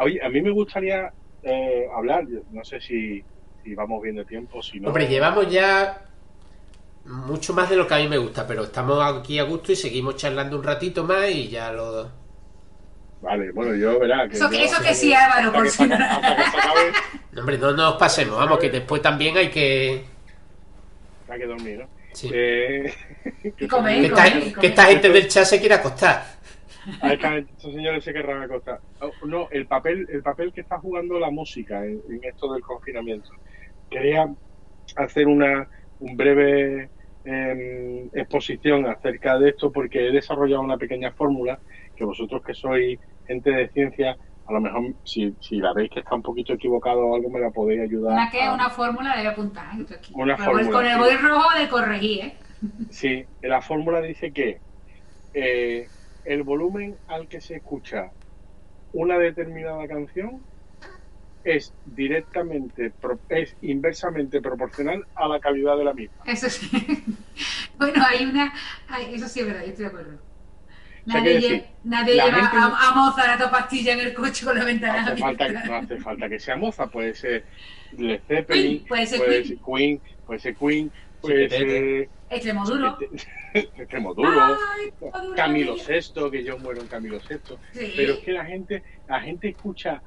Oye, a mí me gustaría eh, hablar, no sé si, si vamos bien de tiempo, si no. Hombre, llevamos ya mucho más de lo que a mí me gusta, pero estamos aquí a gusto y seguimos charlando un ratito más y ya lo... Vale, bueno, yo verá. Que Eso que- yo- eso que sí, Álvaro, por si no- Hombre, no nos pasemos, vamos, que después también hay que... hay que dormir, ¿no? Sí. Eh, Y comer, Que esta, comer, esta gente del chat se quiere acostar. A esta gente, estos señores se querrán acostar. Oh, No, el papel, el papel que está jugando la música en, en esto del confinamiento. Quería hacer una un breve em, exposición acerca de esto porque he desarrollado una pequeña fórmula que vosotros que sois gente de ciencia, a lo mejor si, si la veis que está un poquito equivocado o algo me la podéis ayudar. Una que a- una fórmula debe apuntar. ¿eh? Aquí. Una Con el bol- fórmula, Con el rojo de corregir, ¿eh? Sí, la fórmula dice que eh, el volumen al que se escucha una determinada canción es directamente, es inversamente proporcional a la calidad de la misma. Eso sí. bueno, hay una... hay- eso sí es verdad, yo estoy de acuerdo. Nadie, decir, nadie lleva gente- a, a Mozart a tu pastilla en el coche con la No ventana hace, falta, abierta. no hace falta que sea moza, puede ser Led Zeppelin, Queen, puede ser puede Queen. ser Queen, puede ser Queen, puede ser Extremoduro. Extremoduro, Ay, Extremoduro, Camilo. VI, que yo muero en Camilo VI. Sí. pero es que la gente la gente escucha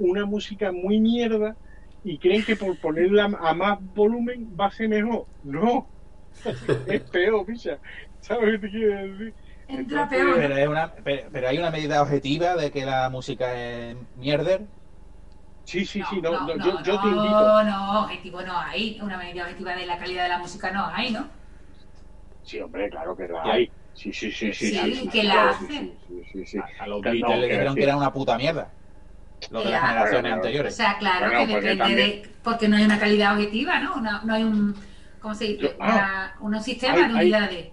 una música muy mierda y creen que por ponerla a más volumen va a ser mejor no es peor picha ¿sabes qué te quiero decir? Entra peor. Pero, es una, pero, pero hay una medida objetiva de que la música es mierder. sí sí sí no, no, no, yo, yo te no, invito no, objetivo no hay. Una medida objetiva de la calidad de la música no hay, ¿no? sí hombre claro que la hay sí sí sí sí Sí, que sí, la claro, hace. sí, sí, sí, sí. A, a los Que no, Beatles le que dijeron que era una puta mierda. Los de las generaciones Bueno, O anteriores. sea, claro Bueno, que porque depende también- de. Porque no hay una calidad objetiva, ¿no? No hay un. ¿Cómo se dice? Ah. Unos sistemas Hay- de hay- unidades.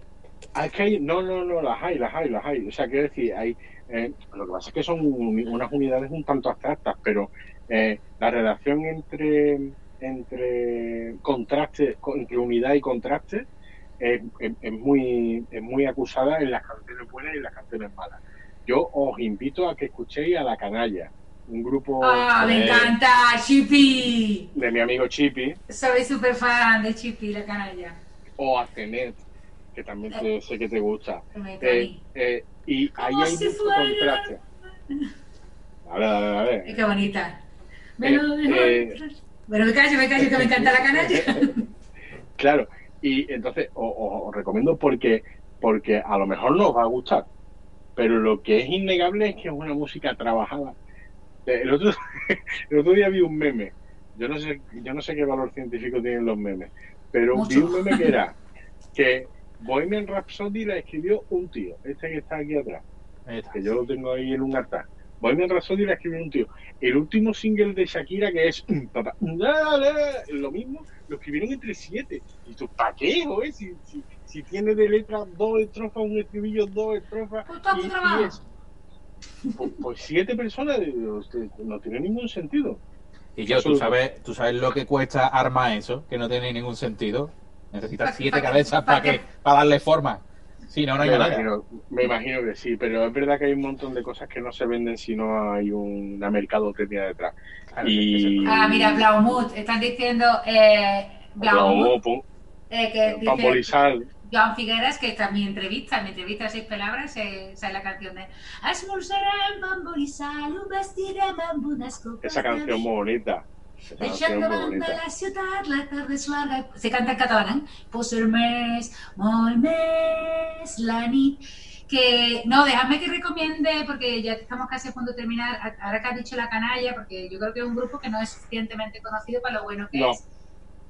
Es que hay, no, no, no, las hay, las hay, las hay. O sea, quiero decir, hay, eh, lo que pasa es que son unas unidades un tanto abstractas, pero eh, la relación entre, entre contraste, co- entre unidad y contraste es, es- es muy, es muy acusada en las canciones buenas y en las canciones malas. Yo os invito a que escuchéis a La Canalla, un grupo ¡Ah, me eh, encanta! ¡Chippy! de mi amigo Chippy, Soy súper fan de Chippy, la canalla. o a Cenet, que también te- sé que te gusta. Me Eh, eh, y ahí hay si mucho fuera- contraste. A ver, a ver, a ver. Qué bonita. Lo Eh, eh. Bueno, me callo, me callo, que me encanta la canalla. Claro, y entonces os, os- os recomiendo porque, porque a lo mejor no os va a gustar, pero lo que es innegable es que es una música trabajada. Eh, El otro, el otro día vi un meme, yo no sé, yo no sé qué valor científico tienen los memes, pero vi un meme que era que Bohemian Rhapsody la escribió un tío, este que está aquí atrás. Está. que yo lo tengo ahí en un altar. Bohemian Rhapsody la escribió un tío. El último single de Shakira, que es papá, lo mismo, lo escribieron entre siete. Y tú, ¿para qué, joder? Si, si, si tiene de letra dos estrofas, un estribillo, dos estrofas. Pues y- y es- pues, pues siete personas, no tiene ningún sentido. Y yo, ¿tú sabes, tú sabes lo que cuesta armar eso, que no tiene ningún sentido. Necesitas siete cabezas para que, para darle forma. Sí, no, no hay me, imagino, me imagino que sí, pero es verdad que hay un montón de cosas que no se venden si no hay una mercadotecnia detrás. Claro, y... Ah, mira, Blaumut, están diciendo eh, Blaumut, Blaumut, eh, que dice. Joan Figueras, que está en mi entrevista, en mi entrevista de seis palabras, eh, sale la canción de Esa canción muy bonita. Davant de bonita. la ciutat, la tarda és larga... Se canta en català, eh? Posar més, molt més, la nit... Que, no, déjame que recomiende, porque ya estamos casi a punto de terminar, a- ahora que has dicho La Canalla, porque yo creo que es un grupo que no es suficientemente conocido para lo bueno que No. es.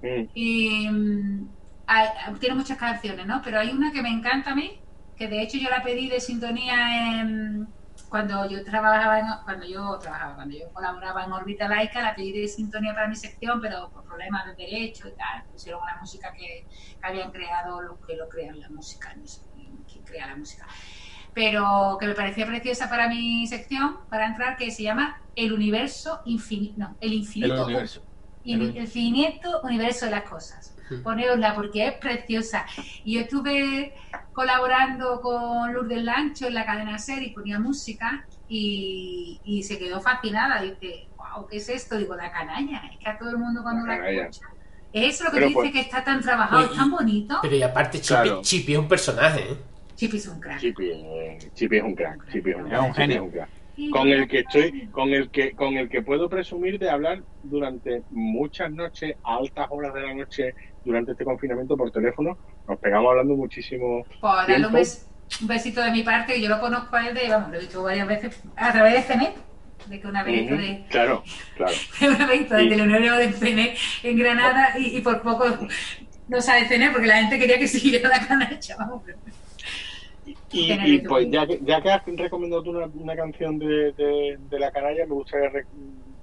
Mm. Y mm, hay- tiene muchas canciones, ¿no? Pero hay una que me encanta a mí, que de hecho yo la pedí de sintonía en- cuando yo trabajaba, en, cuando yo trabajaba, cuando yo colaboraba en Orbita Laica, la pedí de sintonía para mi sección, pero por problemas de derecho y tal, pusieron una música que, que habían creado los que lo crean la música, no sé quién crea la música. Pero que me parecía preciosa para mi sección, para entrar, que se llama El universo infinito, no, el El infinito universo. el infinito universo de las cosas. Poneosla porque es preciosa. Y yo estuve colaborando con Lourdes Lancho en la cadena SER y ponía música y, y se quedó fascinada. Dice, wow, ¿qué es esto? Digo, la canalla. Es que a todo el mundo cuando La la, escucha. Es eso lo que Pero te pues- dice que está tan trabajado, Oye, es tan bonito. Pero y aparte, Chipi, Claro. Chipi es un personaje, ¿eh? Chipi es un crack. Chipi, eh, Chipi es un crack. Chipi es un, Es genio. un crack. Con el que estoy, con el que, con el que puedo presumir de hablar durante muchas noches, a altas horas de la noche, durante este confinamiento por teléfono. Nos pegamos hablando muchísimo. Pues dale un, tiempo. bes- un besito de mi parte, que yo lo conozco a él de, vamos, lo he visto varias veces a través de CNET, de que una vez de, Claro, claro. una vez de. Teleonero de CNE en Granada y, y por poco no sale CNE porque la gente quería que siguiera la canalla, vamos. pero- Y, pues ya que, ya que has recomendado tú una, una canción de, de, de la canalla, me gustaría re-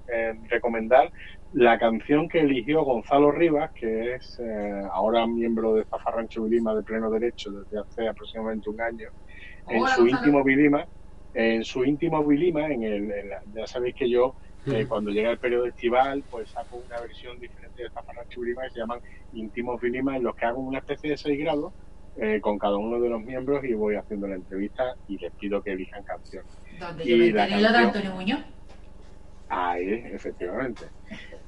eh, recomendar la canción que eligió Gonzalo Rivas, que es eh, ahora miembro de Zafarrancho Vilima de pleno derecho desde hace aproximadamente un año, en Hola, su Gonzalo. íntimo Vilima, en su íntimo Vilima, en el, en la- ya sabéis que yo eh, cuando llega el periodo estival, pues saco una versión diferente de Zafarrancho Vilima que se llaman íntimos Vilima, en los que hago una especie de 6 grados eh, con cada uno de los miembros y voy haciendo la entrevista y les pido que elijan canción. Donde Y yo me la lo de canción. Antonio Muñoz. Ahí, efectivamente.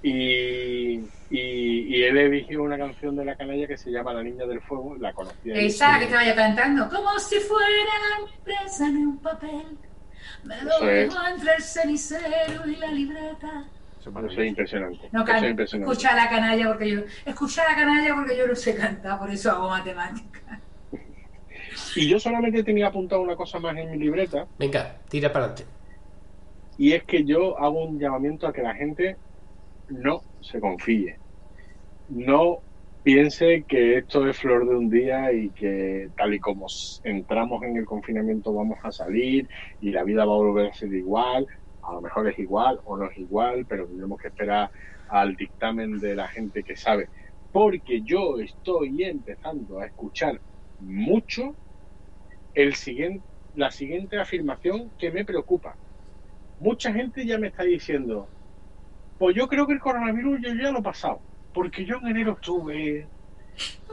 Y, y, y él eligió una canción de la canalla que se llama La Niña del Fuego, la conocía. Esa que estaba yo cantando, como si fuera impresa en un papel. Me lo es. entre el cenicero y la libreta. Eso es es impresionante. No es can- impresionante. escucha a la canalla porque yo escucha a la canalla porque yo no sé cantar, por eso hago matemáticas. Y yo solamente tenía apuntado una cosa más en mi libreta, Venga, tira para adelante. y es que yo hago un llamamiento a que la gente no se confíe. No piense que esto es flor de un día y que tal y como entramos en el confinamiento vamos a salir y la vida va a volver a ser igual. A lo mejor es igual o no es igual, pero tendremos que esperar al dictamen de la gente que sabe. Porque yo estoy empezando a escuchar mucho el siguiente, la siguiente afirmación que me preocupa. Mucha gente ya me está diciendo, pues yo creo que el coronavirus yo ya lo he pasado, porque yo en enero estuve,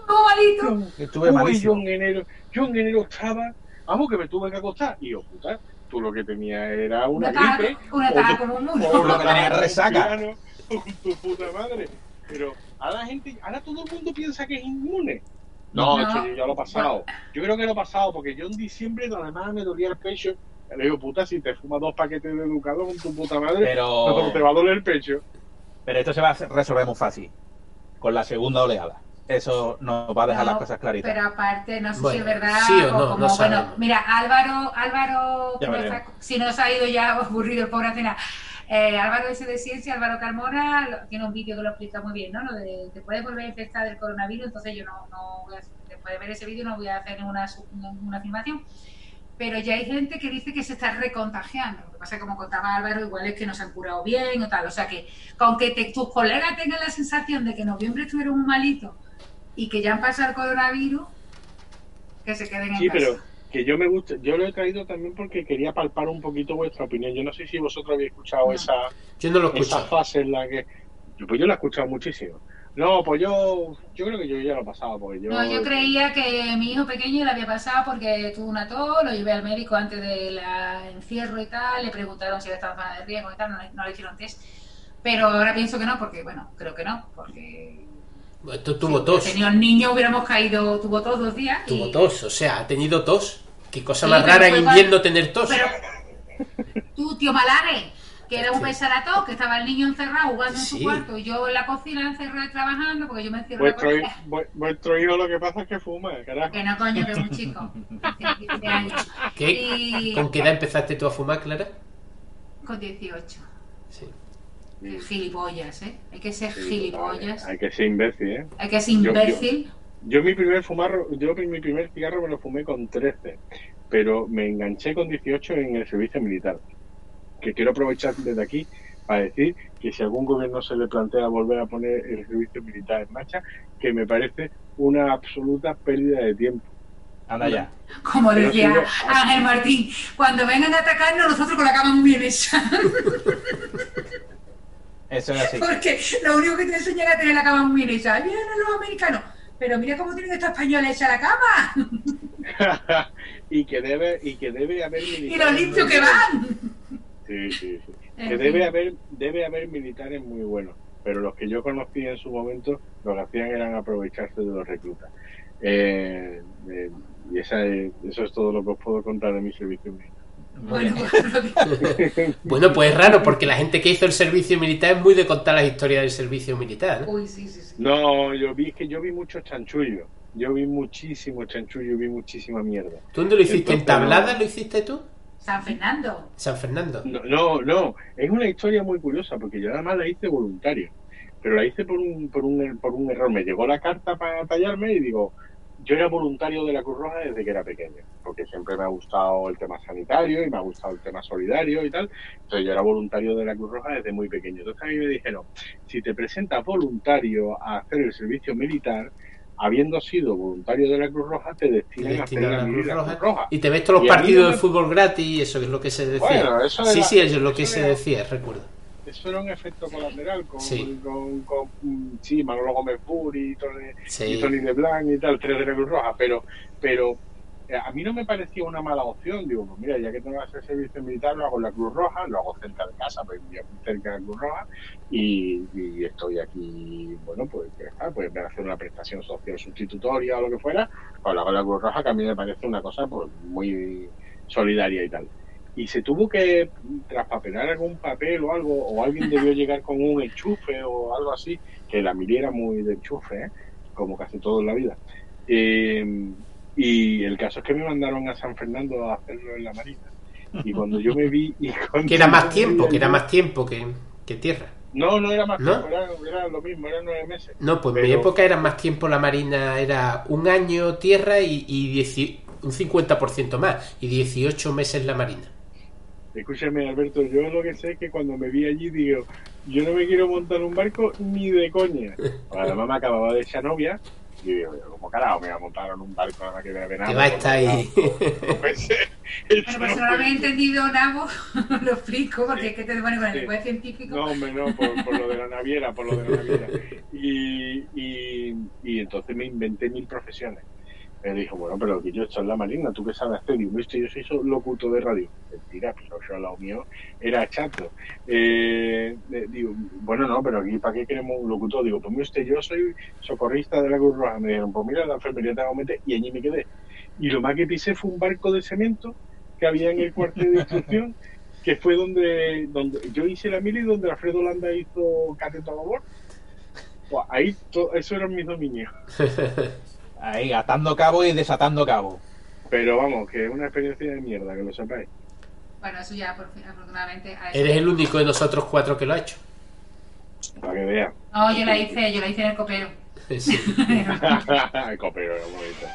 ¡Oh, malito! Estuve uy, yo malísimo. en enero, yo en enero estaba, vamos que me tuve que acostar, y yo, puta, tú lo que tenías era una Una gripe, una como un o lo que resaca. tu puta madre. Pero ahora la gente, ahora todo el mundo piensa que es inmune. No, yo ya lo he pasado. Yo creo que lo he pasado porque yo en diciembre además me dolía el pecho. Le digo, puta, si te fumas dos paquetes de educado con tu puta madre, Pero- no te va a doler el pecho. Pero esto se va a resolver muy fácil. Con la segunda oleada. Eso nos va a dejar No, las cosas claritas. Pero aparte, no sé Bueno, si es verdad sí o o no, como, no bueno, mira, Álvaro, Álvaro, está- si no se ha ido ya aburrido el pobre Acena, eh, Álvaro ese de Ciencia, Álvaro Carmona, lo- tiene un vídeo que lo explica muy bien, ¿no? Lo de te puedes volver a infectar del coronavirus, entonces yo no, no voy a, después de ver ese vídeo no voy a hacer ninguna, su- ninguna afirmación. Pero ya hay gente que dice que se está recontagiando. Lo que pasa es que, como contaba Álvaro, igual es que no se han curado bien o tal. O sea que, con que te- tus colegas tengan la sensación de que en noviembre estuvieron muy malitos y que ya han pasado el coronavirus, que se queden en Sí, casa. pero que yo me gusta, yo lo he traído también porque quería palpar un poquito vuestra opinión. Yo no sé si vosotros habéis escuchado No. esa, Yo no lo esa fase en la que. yo- Pues yo la he escuchado muchísimo. No, pues yo, yo creo que yo ya lo he pasado, porque yo. No, yo creía que mi hijo pequeño le había pasado porque tuvo una tos, lo llevé al médico antes del encierro y tal, le preguntaron si estaba en zona de riesgo y tal, no, le- no le hicieron test. Pero ahora pienso que no, porque, bueno, creo que no, porque Esto tuvo si tos. tenía un niño hubiéramos caído, tuvo tos dos días. y- Tuvo tos, o sea, ha tenido tos. Qué cosa Sí, más rara en invierno tener tos. Pero tú, tío Malague, que era un pesarato, que estaba el niño encerrado jugando en Sí. su cuarto, y yo en la cocina encerrada trabajando, porque yo me encierro en la Vuestro, cocina. vuestro hijo lo que pasa es que fuma, carajo. Que no, coño, que es muy chico. Tiene 15 años. ¿Qué? Y- ¿Con qué edad empezaste tú a fumar, Clara? Con 18. Sí. Gilipollas, ¿eh? Hay que ser Sí, gilipollas. Hay que ser imbécil, ¿eh? Hay que ser Yo- yo- imbécil. Yo mi primer fumarro, yo mi primer cigarro me lo fumé con 13, pero me enganché con 18 en el servicio militar. Que quiero aprovechar desde aquí para decir que si algún gobierno se le plantea volver a poner el servicio militar en marcha, que me parece una absoluta pérdida de tiempo. Anda ya. Como Pero decía si yo- Ángel Martín, cuando vengan a atacarnos, nosotros con la cama muy bien hecha. Eso es así. Porque lo único que te enseñan a tener la cama muy bien hecha. Vienen los americanos. Pero mira cómo tienen estos españoles hecha la cama. y que debe y que debe haber Y militares lo limpio muy que van. Sí, sí, sí. En Que fin. debe haber debe haber militares muy buenos, pero los que yo conocí en su momento lo que hacían eran aprovecharse de los reclutas. Eh, eh, y esa es- eso es todo lo que os puedo contar de mi servicio militar. Bueno, Bueno, pues es raro, porque la gente que hizo el servicio militar es muy de contar las historias del servicio militar. ¿no? Uy, sí, sí, sí. No, yo vi que yo vi muchos chanchullos. Yo vi muchísimo chanchullo, vi muchísima mierda. ¿Tú dónde lo hiciste? ¿En Entonces, Tablada no. lo hiciste tú? San Fernando. San Fernando. No, no, no, es una historia muy curiosa porque yo además la hice voluntario, pero la hice por un, por un, por un error. Me llegó la carta para tallarme y digo, yo era voluntario de la Cruz Roja desde que era pequeño, porque siempre me ha gustado el tema sanitario y me ha gustado el tema solidario y tal. Entonces yo era voluntario de la Cruz Roja desde muy pequeño. Entonces a mí me dijeron, si te presentas voluntario a hacer el servicio militar, habiendo sido voluntario de la Cruz Roja, te destinan a hacer la la Cruz Cruz Roja. Y te ves todos los Y partidos de me- fútbol gratis y eso es lo que se decía. Bueno, eso sí, era- sí, eso es lo que se era- decía, recuerdo. Eso era un efecto colateral con, Sí. con, con, mm, sí, Manolo Gómez Puri y Tony, Sí. y Tony de Blanc y tal, tres de la Cruz Roja, pero, pero eh, a mí no me parecía una mala opción. Digo, pues mira, ya que tengo que hacer servicio militar, lo hago en la Cruz Roja, lo hago cerca de casa, pues muy cerca de la Cruz Roja, y, y estoy aquí, bueno, pues ya está, pues me hacer una prestación social sustitutoria o lo que fuera, lo hago en la Cruz Roja, que a mí me parece una cosa pues muy solidaria y tal. Y se tuvo que traspapelar algún papel o algo, o alguien debió llegar con un enchufe o algo así, que la mili era muy de enchufe, ¿eh? como casi todo en la vida. Eh, y el caso es que me mandaron a San Fernando a hacerlo en la Marina. Y cuando yo me vi... Y Que era más tiempo, que era más tiempo que, que tierra. No, no era más ¿No? tiempo, era, era lo mismo, eran nueve meses. No, pues en mi época era más tiempo la marina, era un año tierra y, y dieci- un 50% más, y 18 meses la marina. Escúchame, Alberto, yo lo que sé es que cuando me vi allí digo, yo no me quiero montar un barco ni de coña. Además me acababa de echar novia y digo, como carajo me voy a montar en un barco nada más que de venado. Que va a estar ahí. Pues, Bueno, pues si no lo habéis entendido, Nabo, lo explico, porque es que te pone con el Sí. lenguaje científico. No, hombre, no, por, por lo de la naviera, por lo de la naviera. Y, y, y entonces me inventé mil profesiones. Me dijo, bueno, pero que yo estoy en la marina, ¿tú qué sabes hacer? Digo, viste, yo soy so- locutor de radio. Mentira, pero yo al lado mío era chato. Eh, digo, bueno, no, pero aquí, ¿para qué queremos un locutor? Digo, pues mire usted, yo soy socorrista de la Cruz Roja. Me dijeron, pues mira, la enfermería te hago meter, y allí me quedé. Y lo más que pisé fue un barco de cemento que había en el cuartel de instrucción, que fue donde, donde yo hice la mili, donde Alfredo Landa hizo cateto a. Pues ahí, eso eran mis dominios. Ahí, atando cabo y desatando cabo. Pero vamos, que es una experiencia de mierda, que lo sepáis. Bueno, eso ya, por fin, afortunadamente. Eres el único de nosotros cuatro que lo ha hecho. Para que vean. No, yo la hice, yo la hice en el copero. Sí. el copero era bonito.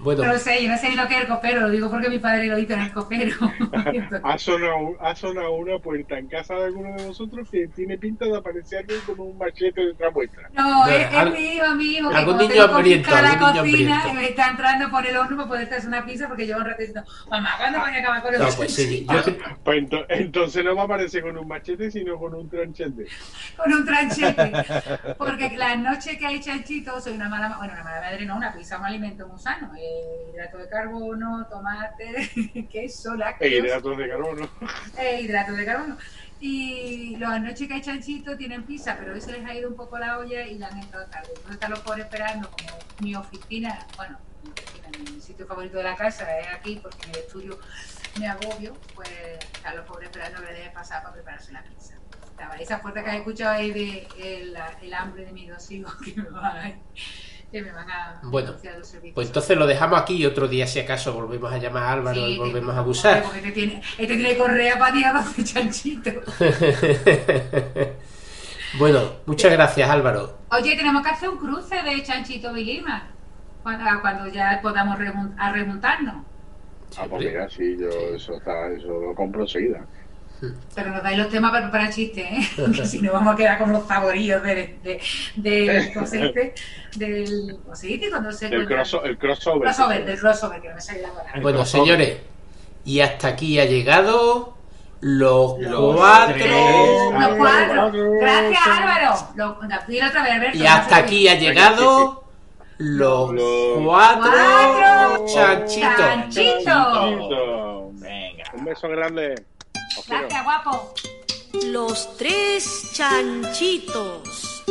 Bueno, No lo sé, yo no sé ni lo que es el copero, lo digo porque mi padre lo hizo en el copero. Ha sonado, ha sonado una puerta en casa de alguno de vosotros que tiene pinta de aparecer alguien con un machete detrás vuestra. No, No, es, es al- mi hijo, mi hijo. que algún niño hambriento, la niño cocina y me está entrando por el horno para poder hacerse una pizza porque llevo un rato diciendo, mamá, ¿cuándo voy a acabar con el no, pues sí, yo Pues ento- entonces no va a aparecer con un machete, sino con un tranchete. con un tranchete. Porque la noche que hay chanchito, soy una mala, bueno, una mala madre, no, una pizza, un alimento muy sano. Eh, hidrato de carbono, tomate, queso, E lácteos. hidratos de carbono. eh, hidrato de carbono. Y las noches que hay chanchito tienen pizza, pero hoy se les ha ido un poco la olla y la han entrado tarde. Entonces están los pobres esperando, como mi oficina, bueno, mi oficina, mi sitio favorito de la casa es aquí, porque en el estudio me agobio, pues están los pobres esperando a ver de pasar para prepararse la pizza. Estaba esa fuerza que has escuchado ahí de el, el hambre de mis dos hijos que me van a, que me van a Bueno, los servicios. pues entonces lo dejamos aquí y otro día, si acaso, volvemos a llamar a Álvaro Sí, y volvemos a abusar. Porque este tiene, este tiene correa 12 chanchito. bueno, muchas gracias, Álvaro. Oye, tenemos que hacer un cruce de Chanchito y Lima cuando, cuando ya podamos remontarnos. Ah, pues mira, sí, yo eso, está, eso lo compro enseguida. Pero nos dais los temas para preparar chistes, ¿eh? Que si no vamos a quedar como los favorillos de, de, del ¿cómo se dice? Del, ¿cómo se dice? Cuando se El, encuentran- crosso- el crossover. crossover, del crossover, que no me sale la palabra. Bueno, crossover. señores, y hasta aquí ha llegado los, Los cuatro. tres. Los cuatro. Cuatro. Gracias, Álvaro. Lo, dilo otra vez, Alberto. Y hasta aquí ha llegado los Los cuatro cuatro chanchitos. chanchitos. Chanchito. Venga. Un beso grande. Gracias, quiero. guapo. Los tres chanchitos.